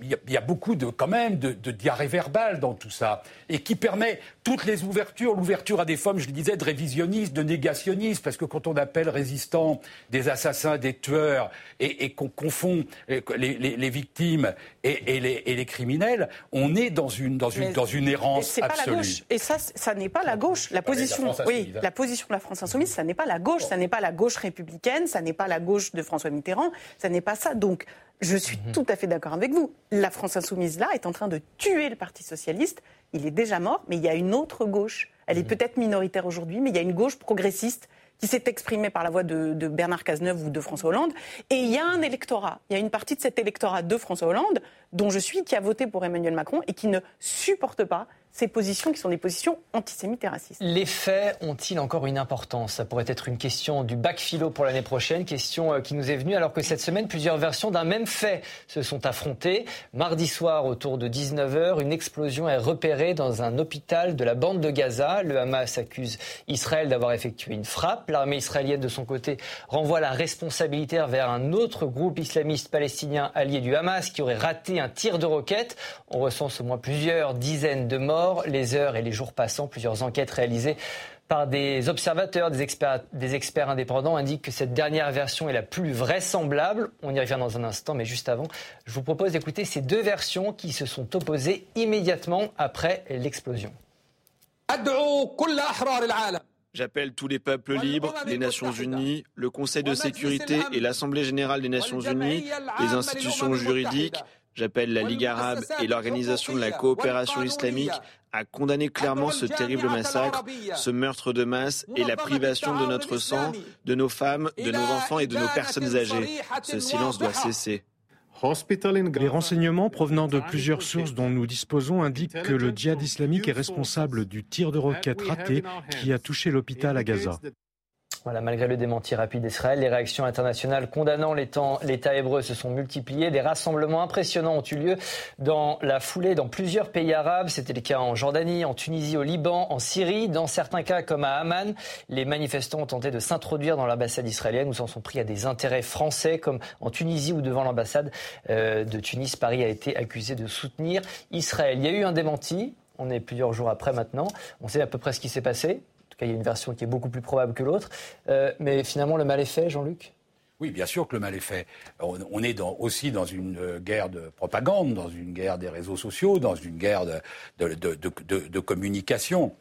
il, y a, beaucoup de quand même de, de, diarrhée verbale dans tout ça et qui permet toutes les ouvertures, l'ouverture à des formes, je le disais, de révisionnistes, de négationnistes, parce que quand on appelle résistants des assassins, des tueurs et, qu'on confond les, les, victimes et, les, et, les, criminels, on est dans une dans une dans une errance absolue. Pas la gauche. Et ça, ça n'est pas la gauche. La position, oui, la position de la France insoumise, ça n'est pas la gauche, ça n'est pas la gauche républicaine, ça n'est pas la gauche de François Mitterrand, ça n'est pas ça. Donc, je suis mhm. tout à fait d'accord avec vous. La France insoumise, là, est en train de tuer le Parti socialiste. Il est déjà mort, mais il y a une autre gauche. Elle est mhm. peut-être minoritaire aujourd'hui, mais il y a une gauche progressiste qui s'est exprimé par la voix de, de, Bernard Cazeneuve ou de François Hollande. Et il y a un électorat, il y a une partie de cet électorat de François Hollande, dont je suis, qui a voté pour Emmanuel Macron et qui ne supporte pas ces positions qui sont des positions antisémites et racistes. Les faits ont-ils encore une importance? Ça pourrait être une question du bac philo pour l'année prochaine, question euh, qui nous est venue alors que cette semaine, plusieurs versions d'un même fait se sont affrontées. Mardi soir, autour de 19h, une explosion est repérée dans un hôpital de la bande de Gaza. Le Hamas accuse Israël d'avoir effectué une frappe. L'armée israélienne, de son côté, renvoie la responsabilité vers un autre groupe islamiste palestinien allié du Hamas qui aurait raté un tir de roquette. On recense au moins plusieurs dizaines de morts les heures et les jours passant, plusieurs enquêtes réalisées par des observateurs, des experts, des experts indépendants indiquent que cette dernière version est la plus vraisemblable. On y revient dans un instant, mais juste avant, je vous propose d'écouter ces deux versions qui se sont opposées immédiatement après l'explosion. J'appelle tous les peuples libres, les Nations Unies, le Conseil de sécurité et l'Assemblée générale des Nations Unies, les institutions juridiques, J'appelle la Ligue arabe et l'Organisation de la coopération islamique à condamner clairement ce terrible massacre, ce meurtre de masse et la privation de notre sang, de nos femmes, de nos enfants et de nos personnes âgées. Ce silence doit cesser. Les renseignements provenant de plusieurs sources dont nous disposons indiquent que le djihad islamique est responsable du tir de roquette raté qui a touché l'hôpital à Gaza. Voilà, malgré le démenti rapide d'Israël, les réactions internationales condamnant l'État hébreu se sont multipliées. Des rassemblements impressionnants ont eu lieu dans la foulée dans plusieurs pays arabes. C'était le cas en Jordanie, en Tunisie, au Liban, en Syrie. Dans certains cas, comme à Amman, les manifestants ont tenté de s'introduire dans l'ambassade israélienne ou s'en sont pris à des intérêts français, comme en Tunisie ou devant l'ambassade euh, de Tunis. Paris a été accusé de soutenir Israël. Il y a eu un démenti. On est plusieurs jours après maintenant. On sait à peu près ce qui s'est passé il y a une version qui est beaucoup plus probable que l'autre. Euh, mais finalement, le mal est fait, Jean-Luc? Oui, bien sûr que le mal est fait. On, est aussi dans une euh, guerre de propagande, dans une guerre des réseaux sociaux, dans une guerre de, communication.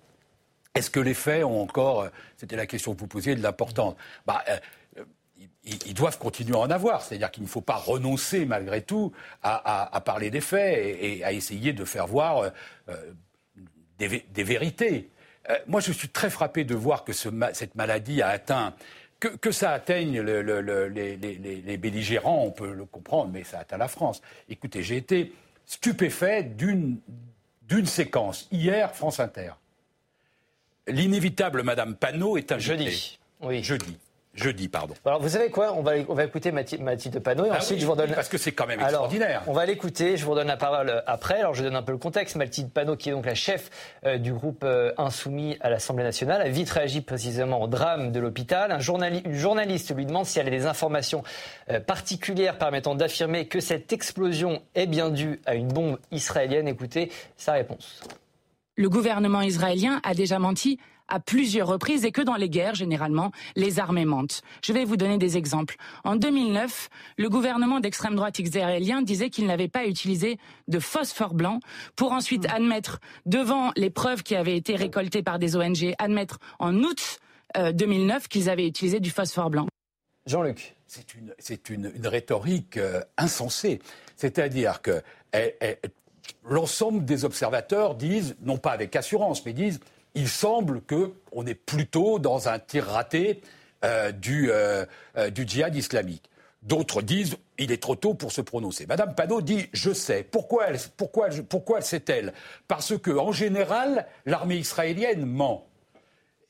Est-ce que les faits ont encore, euh, c'était la question que vous posiez, de l'importance? Bah, ils, doivent continuer à en avoir. C'est-à-dire qu'il ne faut pas renoncer malgré tout à, parler des faits et, à essayer de faire voir des, vérités. Euh, moi, je suis très frappé de voir que cette maladie a atteint que, ça atteigne les, belligérants, on peut le comprendre, mais ça atteint la France. Écoutez, j'ai été stupéfait d'une séquence. Hier, France Inter. L'inévitable Madame Panot est un Jeudi. Oui. Jeudi. Jeudi, pardon. Alors, vous savez quoi? On va, on va écouter Mathilde Panot et ah ensuite je vous donne. Parce que c'est quand même extraordinaire. on va l'écouter, je vous donne la parole euh, après. Alors, je donne un peu le contexte. Mathilde Panot, qui est donc la chef euh, du groupe euh, Insoumis à l'Assemblée nationale, a vite réagi précisément au drame de l'hôpital. Un une journaliste lui demande si elle a des informations particulières permettant d'affirmer que cette explosion est bien due à une bombe israélienne. Écoutez sa réponse. Le gouvernement israélien a déjà menti à plusieurs reprises et que dans les guerres, généralement, les armées mentent. Je vais vous donner des exemples. En 2009, le gouvernement d'extrême droite israélien disait qu'il n'avait pas utilisé de phosphore blanc pour ensuite hmm. admettre, devant les preuves qui avaient été récoltées par des ONG, admettre en août 2009 euh, qu'ils avaient utilisé du phosphore blanc. Jean-Luc. C'est une, rhétorique euh, insensée. C'est-à-dire que l'ensemble des observateurs disent, non pas avec assurance, mais disent il semble qu'on est plutôt dans un tir raté euh, euh, euh, du, djihad islamique. D'autres disent il est trop tôt pour se prononcer. Madame Panot dit je sais. Pourquoi elle, pourquoi, pourquoi sait-elle? Parce que en général, l'armée israélienne ment.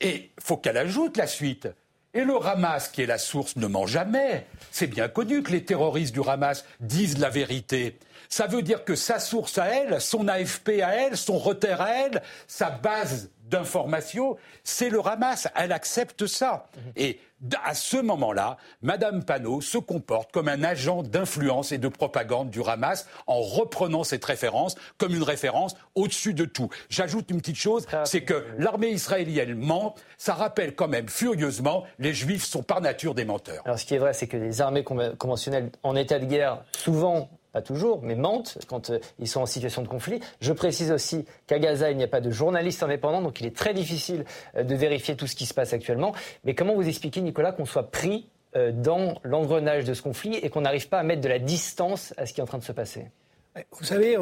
Et faut qu'elle ajoute la suite. Et le Hamas, qui est la source, ne ment jamais. C'est bien connu que les terroristes du Hamas disent la vérité. Ça veut dire que sa source à elle, son AFP à elle, son retard à elle, sa base d'information, c'est le Hamas. Elle accepte ça. Mhm. Et à ce moment-là, Madame Panot se comporte comme un agent d'influence et de propagande du Hamas en reprenant cette référence comme une référence au-dessus de tout. J'ajoute une petite chose, c'est que l'armée israélienne ment. Ça rappelle quand même furieusement les Juifs sont par nature des menteurs. Alors ce qui est vrai, c'est que les armées conventionnelles en état de guerre, souvent pas toujours, mais mentent quand euh, ils sont en situation de conflit. Je précise aussi qu'à Gaza, il n'y a pas de journalistes indépendants, donc il est très difficile euh, de vérifier tout ce qui se passe actuellement. Mais comment vous expliquez, Nicolas, qu'on soit pris euh, dans l'engrenage de ce conflit et qu'on n'arrive pas à mettre de la distance à ce qui est en train de se passer? Vous savez,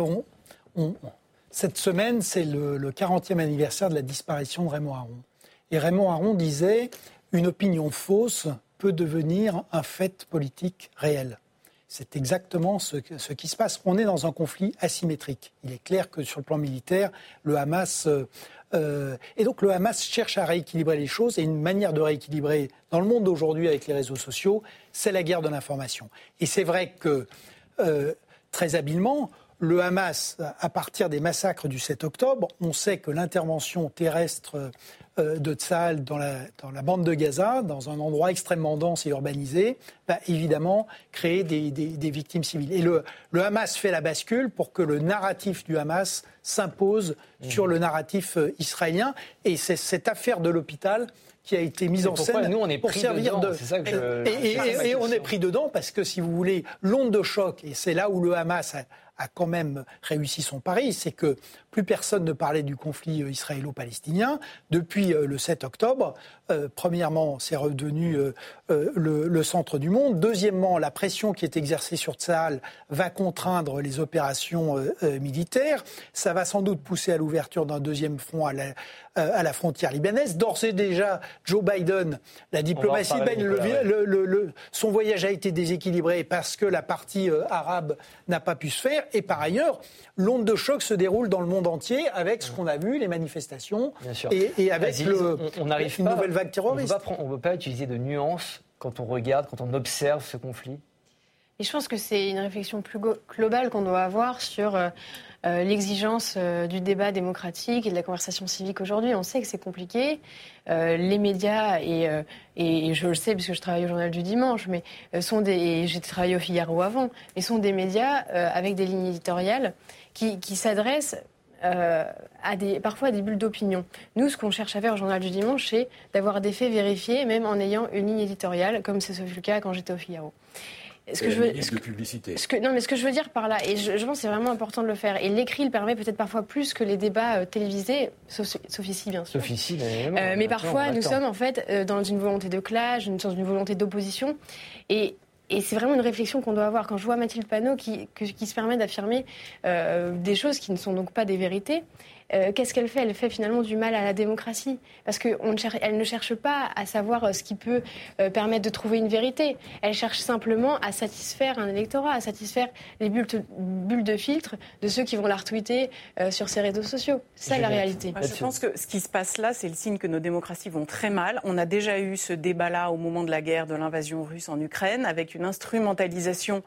cette semaine, c'est le, le 40e anniversaire de la disparition de Raymond Aron. Et Raymond Aron disait une opinion fausse peut devenir un fait politique réel. C'est exactement ce, qui se passe. On est dans un conflit asymétrique. Il est clair que sur le plan militaire, le Hamas... Euh, euh, et donc le Hamas cherche à rééquilibrer les choses. Et une manière de rééquilibrer dans le monde d'aujourd'hui avec les réseaux sociaux, c'est la guerre de l'information. Et c'est vrai que, euh, très habilement, le Hamas, à partir des massacres du 7 octobre, on sait que l'intervention terrestre euh, de Tsahal dans la, dans la, bande de Gaza, dans un endroit extrêmement dense et urbanisé, va évidemment créer des, des, victimes civiles. Et le, le, Hamas fait la bascule pour que le narratif du Hamas s'impose mmh. sur le narratif euh, israélien. Et c'est cette affaire de l'hôpital qui a été mise en scène nous, on est pour servir de. et, et, on est pris dedans parce que, si vous voulez, l'onde de choc, et c'est là où le Hamas a, a quand même réussi son pari, c'est que plus personne ne parlait du conflit euh, israélo-palestinien. Depuis euh, le 7 octobre, euh, premièrement, c'est redevenu le, centre du monde. Deuxièmement, la pression qui est exercée sur Tsahal va contraindre les opérations militaires. Ça va sans doute pousser à l'ouverture d'un deuxième front à la, à la frontière libanaise. D'ores et déjà, Joe Biden, la diplomatie, ben, le, son voyage a été déséquilibré parce que la partie arabe n'a pas pu se faire. Et par ailleurs, l'onde de choc se déroule dans le monde entier avec ce qu'on a vu, les manifestations, Et, avec le, on, une nouvelle vague terroriste. On ne peut pas utiliser de nuances quand on regarde, quand on observe ce conflit et je pense que c'est une réflexion plus globale qu'on doit avoir sur euh, euh, l'exigence euh, du débat démocratique et de la conversation civique aujourd'hui. On sait que c'est compliqué. les médias, et, et, je le sais puisque je travaille au Journal du Dimanche, mais sont des, j'ai travaillé au Figaro avant, mais sont des médias avec des lignes éditoriales qui, qui s'adressent à des, parfois à des bulles d'opinion. Nous, ce qu'on cherche à faire au Journal du Dimanche, c'est d'avoir des faits vérifiés, même en ayant une ligne éditoriale, comme c'est ce fut le cas quand j'étais au Figaro. Ce que je veux. Ce que, non, mais ce que je veux dire par là, et je, pense que c'est vraiment important de le faire, et l'écrit le permet peut-être parfois plus que les débats euh, télévisés, sauf, ici bien sûr. Sauf ici, euh, mais parfois nous sommes en fait euh, dans une volonté de clash, dans une volonté d'opposition, et, et c'est vraiment une réflexion qu'on doit avoir. Quand je vois Mathilde Panot qui, qui se permet d'affirmer des choses qui ne sont donc pas des vérités, euh, qu'est-ce qu'elle fait? Elle fait finalement du mal à la démocratie parce qu'elle ne, cherche pas à savoir euh, ce qui peut euh, permettre de trouver une vérité. Elle cherche simplement à satisfaire un électorat, à satisfaire les bulles, de filtre de ceux qui vont la retweeter sur ses réseaux sociaux. C'est ça la réalité. je pense que ce qui se passe là, c'est le signe que nos démocraties vont très mal. On a déjà eu ce débat-là au moment de la guerre, de l'invasion russe en Ukraine, avec une instrumentalisation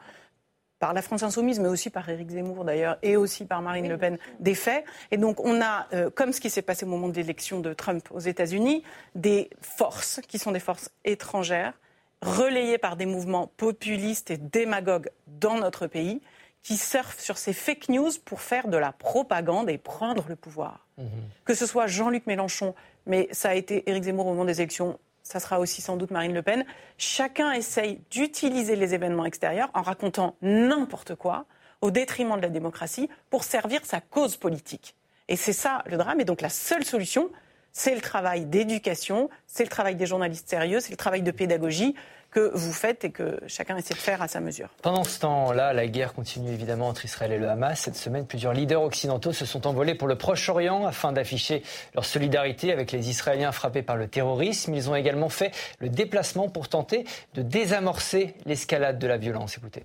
par la France insoumise, mais aussi par Éric Zemmour d'ailleurs, et aussi par Marine Le Pen, des faits. Et donc on a, euh, comme ce qui s'est passé au moment de l'élection de Trump aux États-Unis, des forces qui sont des forces étrangères, relayées par des mouvements populistes et démagogues dans notre pays, qui surfent sur ces fake news pour faire de la propagande et prendre le pouvoir. Mmh que ce soit Jean-Luc Mélenchon, mais ça a été Éric Zemmour au moment des élections ça sera aussi sans doute Marine Le Pen, chacun essaye d'utiliser les événements extérieurs en racontant n'importe quoi au détriment de la démocratie pour servir sa cause politique. Et c'est ça le drame. Et donc la seule solution, c'est le travail d'éducation, c'est le travail des journalistes sérieux, c'est le travail de pédagogie que vous faites et que chacun essaie de faire à sa mesure. Pendant ce temps-là, la guerre continue évidemment entre Israël et le Hamas. Cette semaine, plusieurs leaders occidentaux se sont envolés pour le Proche-Orient afin d'afficher leur solidarité avec les Israéliens frappés par le terrorisme. Ils ont également fait le déplacement pour tenter de désamorcer l'escalade de la violence. Écoutez.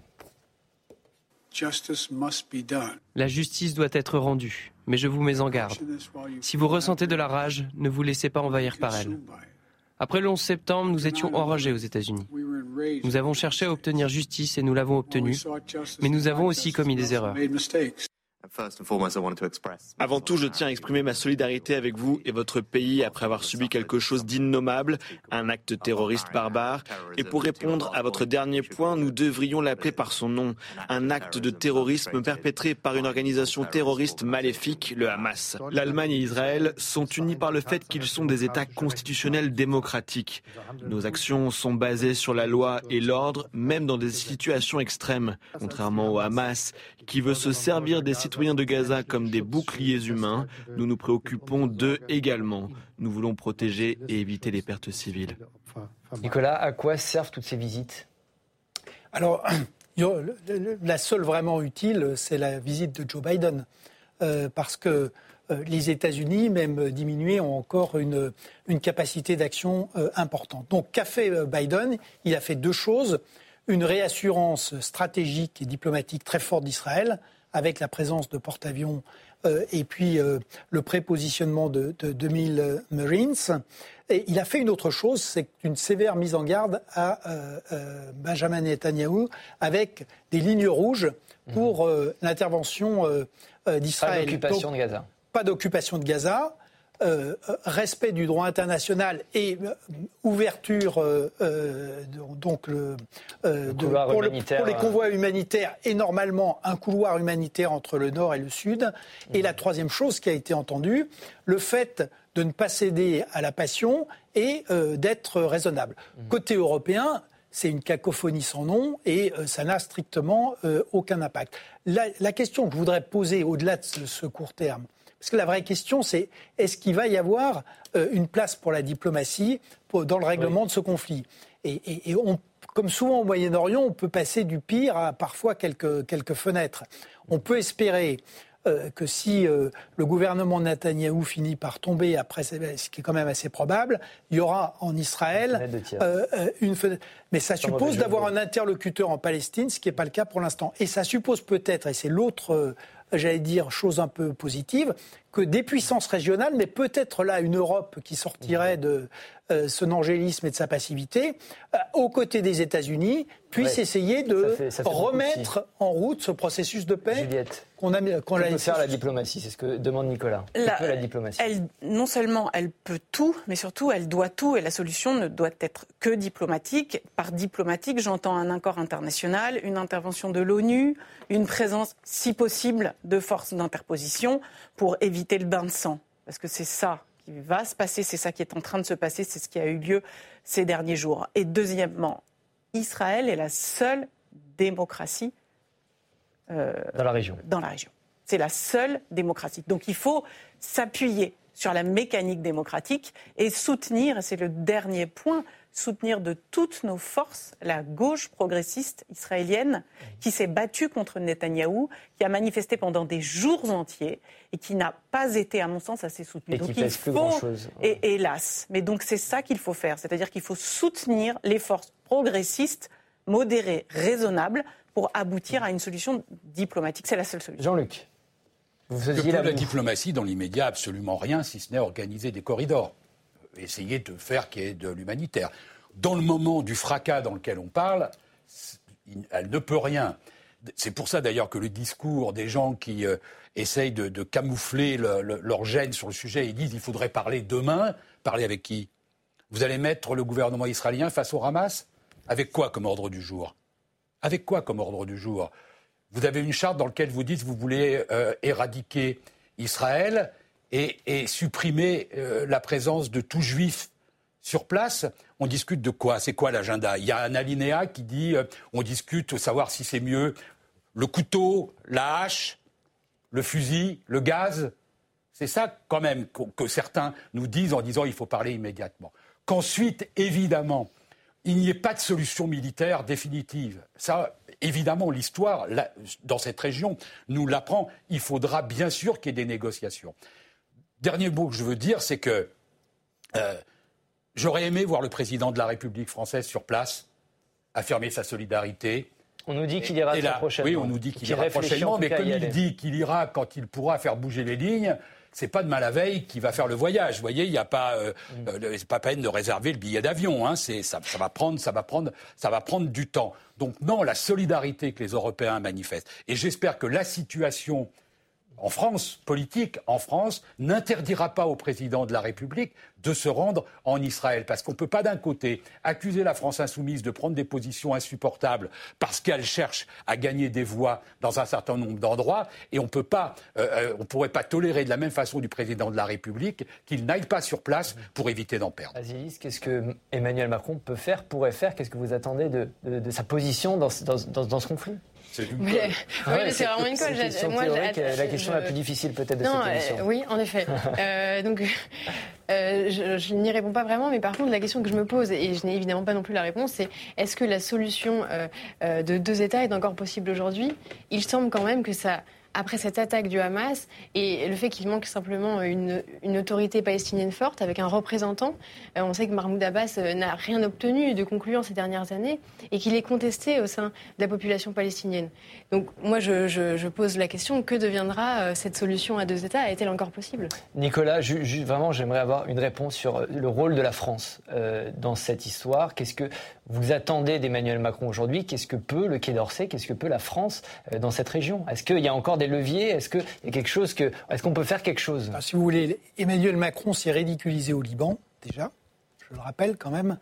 La justice doit être rendue, mais je vous mets en garde. Si vous ressentez de la rage, ne vous laissez pas envahir par elle. Après le 11 septembre, nous étions enragés aux États-Unis. Nous avons cherché à obtenir justice et nous l'avons obtenue, mais nous avons aussi commis des erreurs. Avant tout, je tiens à exprimer ma solidarité avec vous et votre pays après avoir subi quelque chose d'innommable, un acte terroriste barbare. Et pour répondre à votre dernier point, nous devrions l'appeler par son nom, un acte de terrorisme perpétré par une organisation terroriste maléfique, le Hamas. L'Allemagne et Israël sont unis par le fait qu'ils sont des États constitutionnels démocratiques. Nos actions sont basées sur la loi et l'ordre, même dans des situations extrêmes, contrairement au Hamas, qui veut se servir des citoyens de Gaza comme des boucliers humains. Nous nous préoccupons d'eux également. Nous voulons protéger et éviter les pertes civiles. Nicolas, à quoi servent toutes ces visites? Alors, la seule vraiment utile, c'est la visite de Joe Biden. Euh, parce que les États-Unis, même diminués, ont encore une, une capacité d'action importante. Donc, qu'a fait Biden? Il a fait deux choses. Une réassurance stratégique et diplomatique très forte d'Israël, avec la présence de porte-avions et puis le prépositionnement de, de 2000 Marines. Et il a fait une autre chose, c'est une sévère mise en garde à Benjamin Netanyahu avec des lignes rouges pour euh, l'intervention euh, euh, d'Israël. Pas d'occupation de Gaza. Pas d'occupation de Gaza. Respect du droit international et ouverture donc le, pour, les convois humanitaires et normalement un couloir humanitaire entre le nord et le sud. Et la troisième chose qui a été entendue, le fait de ne pas céder à la passion et d'être raisonnable. Mmh. Côté européen, c'est une cacophonie sans nom et euh, ça n'a strictement euh, aucun impact. La, question que je voudrais poser au-delà de ce, court terme, parce que la vraie question, c'est est-ce qu'il va y avoir euh, une place pour la diplomatie dans le règlement de ce conflit? Et, comme souvent au Moyen-Orient, on peut passer du pire à parfois quelques, quelques fenêtres. On peut espérer euh, que si euh, le gouvernement Netanyahou finit par tomber, après, ce qui est quand même assez probable, il y aura en Israël euh, une fenêtre. Mais ça suppose d'avoir un interlocuteur en Palestine, ce qui n'est pas le cas pour l'instant. Et ça suppose peut-être, et c'est l'autre, j'allais dire, chose un peu positive, que des puissances régionales, mais peut-être là une Europe qui sortirait de son angélisme et de sa passivité, aux côtés des États-Unis, puisse essayer de remettre en route ce processus de paix qu'on a qu'on peut faire la diplomatie C'est ce que demande Nicolas. La, la diplomatie elle, Non seulement elle peut tout, mais surtout elle doit tout et la solution ne doit être que diplomatique. Par diplomatique, j'entends un accord international, une intervention de l'ONU, une présence, si possible, de forces d'interposition pour éviter le bain de sang. Parce que c'est ça qui va se passer, c'est ça qui est en train de se passer, c'est ce qui a eu lieu ces derniers jours. Et deuxièmement, Israël est la seule démocratie euh, dans la région. Dans la région. C'est la seule démocratie. Donc il faut s'appuyer sur la mécanique démocratique et soutenir, et c'est le dernier point, soutenir de toutes nos forces la gauche progressiste israélienne qui s'est battue contre Netanyahou, qui a manifesté pendant des jours entiers et qui n'a pas été, à mon sens, assez soutenue. Et donc il faut, chose. Et, hélas, mais donc c'est ça qu'il faut faire, c'est-à-dire qu'il faut soutenir les forces progressistes, modérées, raisonnables, pour aboutir à une solution diplomatique. C'est la seule solution. Jean-Luc. Vous faisiez la, la diplomatie, dans l'immédiat, absolument rien, si ce n'est organiser des corridors essayer de faire qu'il y ait de l'humanitaire. Dans le moment du fracas dans lequel on parle, elle ne peut rien. C'est pour ça d'ailleurs que le discours des gens qui euh, essayent de, camoufler leur gêne sur le sujet, ils disent qu'il faudrait parler demain. Parler avec qui? Vous allez mettre le gouvernement israélien face au Hamas? Avec quoi comme ordre du jour? Avec quoi comme ordre du jour? Vous avez une charte dans laquelle vous dites vous voulez euh, éradiquer Israël et, supprimer euh, la présence de tout juif sur place, on discute de quoi? C'est quoi l'agenda? Il y a un alinéa qui dit euh, on discute savoir si c'est mieux le couteau, la hache, le fusil, le gaz. C'est ça quand même que, certains nous disent en disant il faut parler immédiatement. Qu'ensuite, évidemment, il n'y ait pas de solution militaire définitive. Ça, évidemment, l'histoire, dans cette région, nous l'apprend. Il faudra bien sûr qu'il y ait des négociations. Dernier mot que je veux dire, c'est que euh, j'aurais aimé voir le président de la République française sur place affirmer sa solidarité. On nous dit qu'il ira très prochainement. Oui, on nous dit qu'il ira prochainement, mais comme il dit qu'il ira quand il pourra faire bouger les lignes, c'est pas demain la veille qu'il va faire le voyage. Vous voyez, il n'y a pas, euh, mm. euh, pas peine de réserver le billet d'avion. Hein. ça, ça, va prendre, ça va prendre, ça va prendre du temps. Donc non, la solidarité que les Européens manifestent. Et j'espère que la situation en France, politique, en France, n'interdira pas au président de la République de se rendre en Israël. Parce qu'on ne peut pas d'un côté accuser la France insoumise de prendre des positions insupportables parce qu'elle cherche à gagner des voix dans un certain nombre d'endroits, et on peut pas, euh, euh, pourrait pas tolérer de la même façon du président de la République qu'il n'aille pas sur place pour éviter d'en perdre. Azilis, qu'est-ce que Emmanuel Macron peut faire, pourrait faire? Qu'est-ce que vous attendez de, sa position dans ce conflit? C'est oui, c'est vraiment une colle. Moi, la question la plus difficile peut-être de cette émission. Euh, oui, en effet. euh, donc, euh, je, je n'y réponds pas vraiment, mais par contre, la question que je me pose, et je n'ai évidemment pas non plus la réponse, c'est est-ce que la solution euh, euh, de deux États est encore possible aujourd'hui? Il semble quand même que ça après cette attaque du Hamas et le fait qu'il manque simplement une, autorité palestinienne forte avec un représentant. Euh, on sait que Mahmoud Abbas euh, n'a rien obtenu de concluant ces dernières années et qu'il est contesté au sein de la population palestinienne. Donc moi, je, pose la question, que deviendra euh, cette solution à deux États? Est-elle encore possible? Nicolas, vraiment, j'aimerais avoir une réponse sur le rôle de la France dans cette histoire. Qu'est-ce que vous attendez d'Emmanuel Macron aujourd'hui? Qu'est-ce que peut le Quai d'Orsay? Qu'est-ce que peut la France dans cette région? Est-ce qu'il y a encore des leviers Est-ce y a quelque chose que. Est-ce qu'on peut faire quelque chose? Si vous voulez, Emmanuel Macron s'est ridiculisé au Liban, déjà, je le rappelle quand même,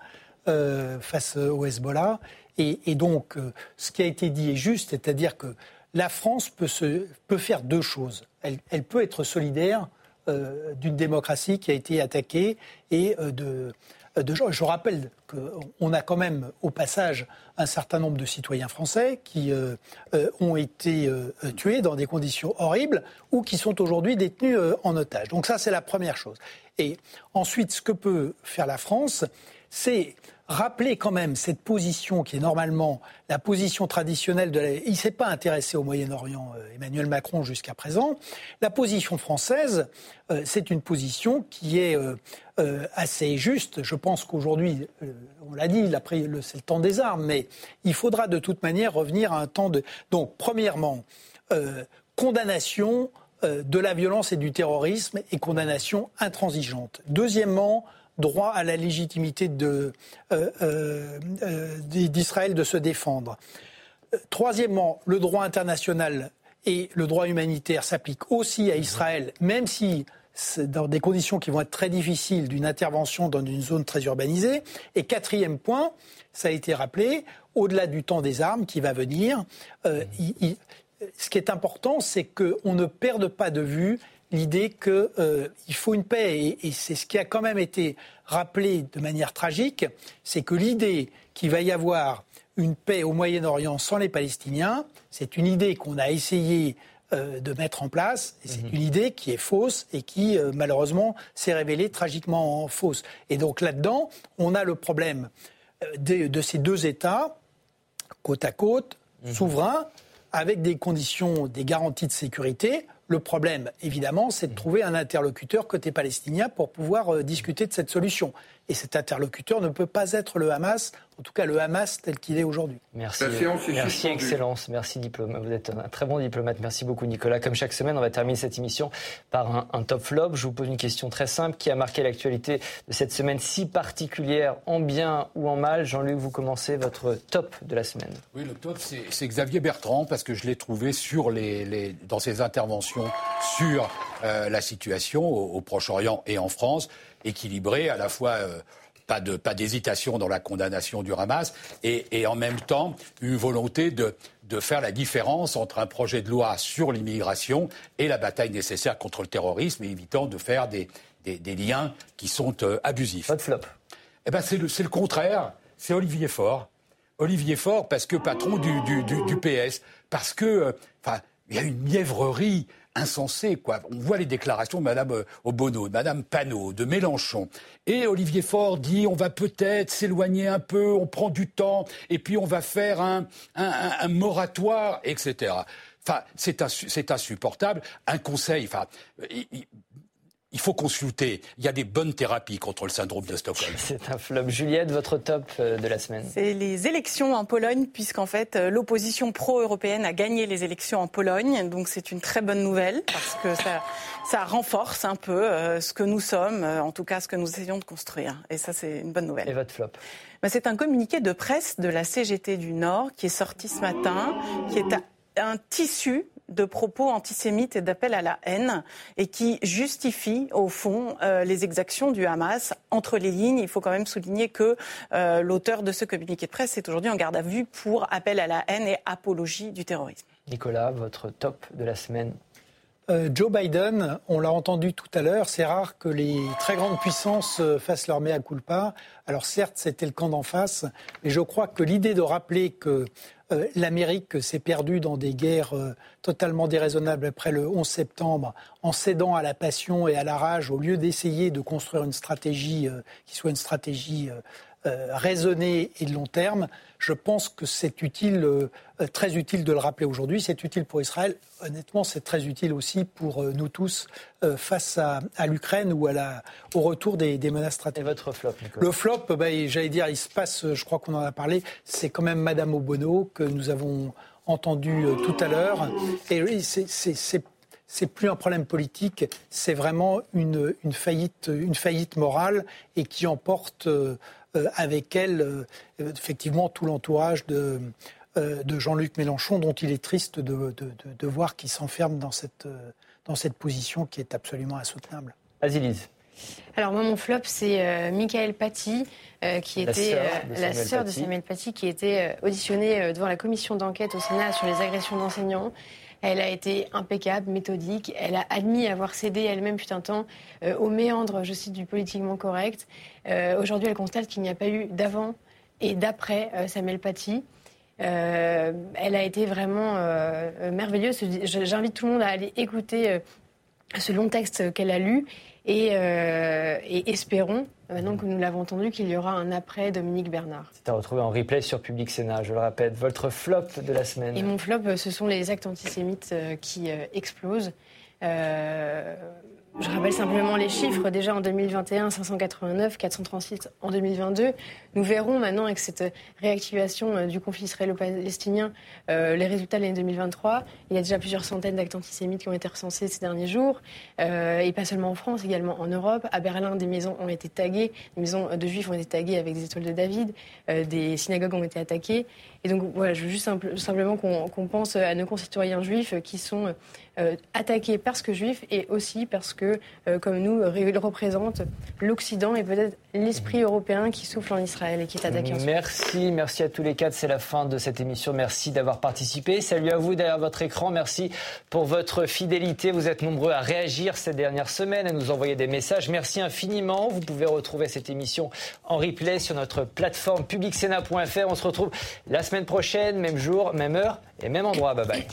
euh, face au Hezbollah. Et, donc, euh, ce qui a été dit est juste, c'est-à-dire que la France peut, se, peut faire deux choses. Elle, elle peut être solidaire euh, d'une démocratie qui a été attaquée et de euh, je rappelle qu'on a quand même au passage un certain nombre de citoyens français qui euh, euh, ont été tués dans des conditions horribles ou qui sont aujourd'hui détenus en otage. Donc ça, c'est la première chose. Et ensuite, ce que peut faire la France, c'est rappeler quand même cette position qui est normalement la position traditionnelle de la... Il ne s'est pas intéressé au Moyen-Orient, euh, Emmanuel Macron, jusqu'à présent. La position française, euh, c'est une position qui est euh, assez juste. Je pense qu'aujourd'hui, on l'a dit, c'est le temps des armes, mais il faudra de toute manière revenir à un temps de... Donc, premièrement, condamnation de la violence et du terrorisme et condamnation intransigeante. Deuxièmement, droit à la légitimité euh, euh, euh, d'Israël de se défendre. Troisièmement, le droit international et le droit humanitaire s'appliquent aussi à Israël, même si dans des conditions qui vont être très difficiles d'une intervention dans une zone très urbanisée. Et quatrième point, ça a été rappelé, au-delà du temps des armes qui va venir, ce qui est important, c'est qu'on ne perde pas de vue l'idée qu'il euh, faut une paix. Et, c'est ce qui a quand même été rappelé de manière tragique, c'est que l'idée qu'il va y avoir une paix au Moyen-Orient sans les Palestiniens, c'est une idée qu'on a essayé euh, de mettre en place. Et c'est mhm. une idée qui est fausse et qui, euh, malheureusement, s'est révélée tragiquement fausse. Et donc là-dedans, on a le problème de, ces deux États, côte à côte, mhm. souverains, avec des conditions, des garanties de sécurité. Le problème, évidemment, c'est de trouver un interlocuteur côté palestinien pour pouvoir euh, discuter de cette solution. Et cet interlocuteur ne peut pas être le Hamas, en tout cas le Hamas tel qu'il est aujourd'hui. Merci. Merci, Excellence. Merci, diplôme. Vous êtes un très bon diplomate. Merci beaucoup, Nicolas. Comme chaque semaine, on va terminer cette émission par un, top flop. Je vous pose une question très simple qui a marqué l'actualité de cette semaine si particulière, en bien ou en mal? Jean-Luc, vous commencez votre top de la semaine. Oui, le top, c'est Xavier Bertrand, parce que je l'ai trouvé sur les, dans ses interventions sur euh, la situation au Proche-Orient et en France équilibré, à la fois euh, pas de pas d'hésitation dans la condamnation du Hamas et, en même temps une volonté de, de faire la différence entre un projet de loi sur l'immigration et la bataille nécessaire contre le terrorisme, et évitant de faire des, des, liens qui sont euh, abusifs. Pas de flop. Eh ben c'est le, le contraire. C'est Olivier Faure. Olivier Faure, parce que patron du, du, du, PS, parce que, euh, enfin, il y a une mièvrerie insensé, quoi. On voit les déclarations de Mme euh, Obono, de Mme Panot, de Mélenchon. Et Olivier Faure dit on va peut-être s'éloigner un peu, on prend du temps, et puis on va faire un, un, moratoire, etc. Enfin, c'est insupportable. Un conseil, enfin, faut consulter. Il y a des bonnes thérapies contre le syndrome de Stockholm. C'est un flop. Juliette, votre top euh, de la semaine C'est les élections en Pologne, puisqu'en fait, euh, l'opposition pro-européenne a gagné les élections en Pologne. Donc c'est une très bonne nouvelle, parce que ça, ça renforce un peu euh, ce que nous sommes, en tout cas ce que nous essayons de construire. Et ça, c'est une bonne nouvelle. Et votre flop? Ben, C'est un communiqué de presse de la CGT du Nord qui est sorti ce matin, qui est un tissu de propos antisémites et d'appels à la haine et qui justifie au fond euh, les exactions du Hamas entre les lignes. Il faut quand même souligner que euh, l'auteur de ce communiqué de presse est aujourd'hui en garde à vue pour appel à la haine et apologie du terrorisme. Nicolas, votre top de la semaine Joe Biden, on l'a entendu tout à l'heure, c'est rare que les très grandes puissances fassent leur mea culpa. Alors certes, c'était le camp d'en face, mais je crois que l'idée de rappeler que euh, l'Amérique s'est perdue dans des guerres euh, totalement déraisonnables après le 11 septembre, en cédant à la passion et à la rage, au lieu d'essayer de construire une stratégie euh, qui soit une stratégie raisonnée et de long terme, je pense que c'est utile, très utile de le rappeler aujourd'hui. C'est utile pour Israël. Honnêtement, c'est très utile aussi pour nous tous face à, l'Ukraine ou à la, au retour des, menaces stratégiques. Et votre flop, Nicolas? Le flop, ben, j'allais dire, il se passe, je crois qu'on en a parlé, c'est quand même Madame Obono que nous avons entendu tout à l'heure. Et oui, c'est c'est plus un problème politique, c'est vraiment une, faillite, une faillite morale et qui emporte euh, avec elle euh, effectivement tout l'entourage de, euh, de Jean-Luc Mélenchon, dont il est triste de, de, voir qu'il s'enferme dans cette, dans cette position qui est absolument insoutenable. Azilise. Alors moi, mon flop, c'est Michael Paty, qui était la sœur de Samuel Paty, qui était auditionnée devant la commission d'enquête au Sénat sur les agressions d'enseignants. Elle a été impeccable, méthodique. Elle a admis avoir cédé elle-même, putain temps, euh, au méandre, je cite, du politiquement correct. Euh, aujourd'hui, elle constate qu'il n'y a pas eu d'avant et d'après euh, Samuel Paty. elle a été vraiment merveilleuse. J'invite tout le monde à aller écouter ce long texte qu'elle a lu et, et espérons maintenant que nous l'avons entendu, qu'il y aura un après Dominique Bernard. C'est à retrouver en replay sur Public Sénat, je le répète. Votre flop de la semaine. Et mon flop, ce sont les actes antisémites euh, qui euh, explosent. Euh, je rappelle simplement les chiffres. Déjà en 2021, 589, 436 en 2022. Nous verrons maintenant avec cette réactivation euh, du conflit israélo-palestinien euh, les résultats de l'année 2023. Il y a déjà plusieurs centaines d'actes antisémites qui ont été recensés ces derniers jours. Euh, et pas seulement en France, également en Europe. À Berlin, des maisons ont été taguées. Des maisons de juifs ont été taguées avec des étoiles de David. des synagogues ont été attaquées. Et donc voilà, je veux juste simplement qu'on pense à nos concitoyens juifs qui sont attaqués parce que juifs et aussi parce que, comme nous, ils représentent l'Occident et peut-être l'esprit européen qui souffle en Israël et qui est attaqué. Merci, merci à tous les quatre. C'est la fin de cette émission. Merci d'avoir participé. Salut à vous derrière votre écran. Merci pour votre fidélité. Vous êtes nombreux à réagir ces dernières semaines, à nous envoyer des messages. Merci infiniment. Vous pouvez retrouver cette émission en replay sur notre plateforme publicsena.fr. On se retrouve la semaine prochaine, même jour, même heure et même endroit. Bye bye.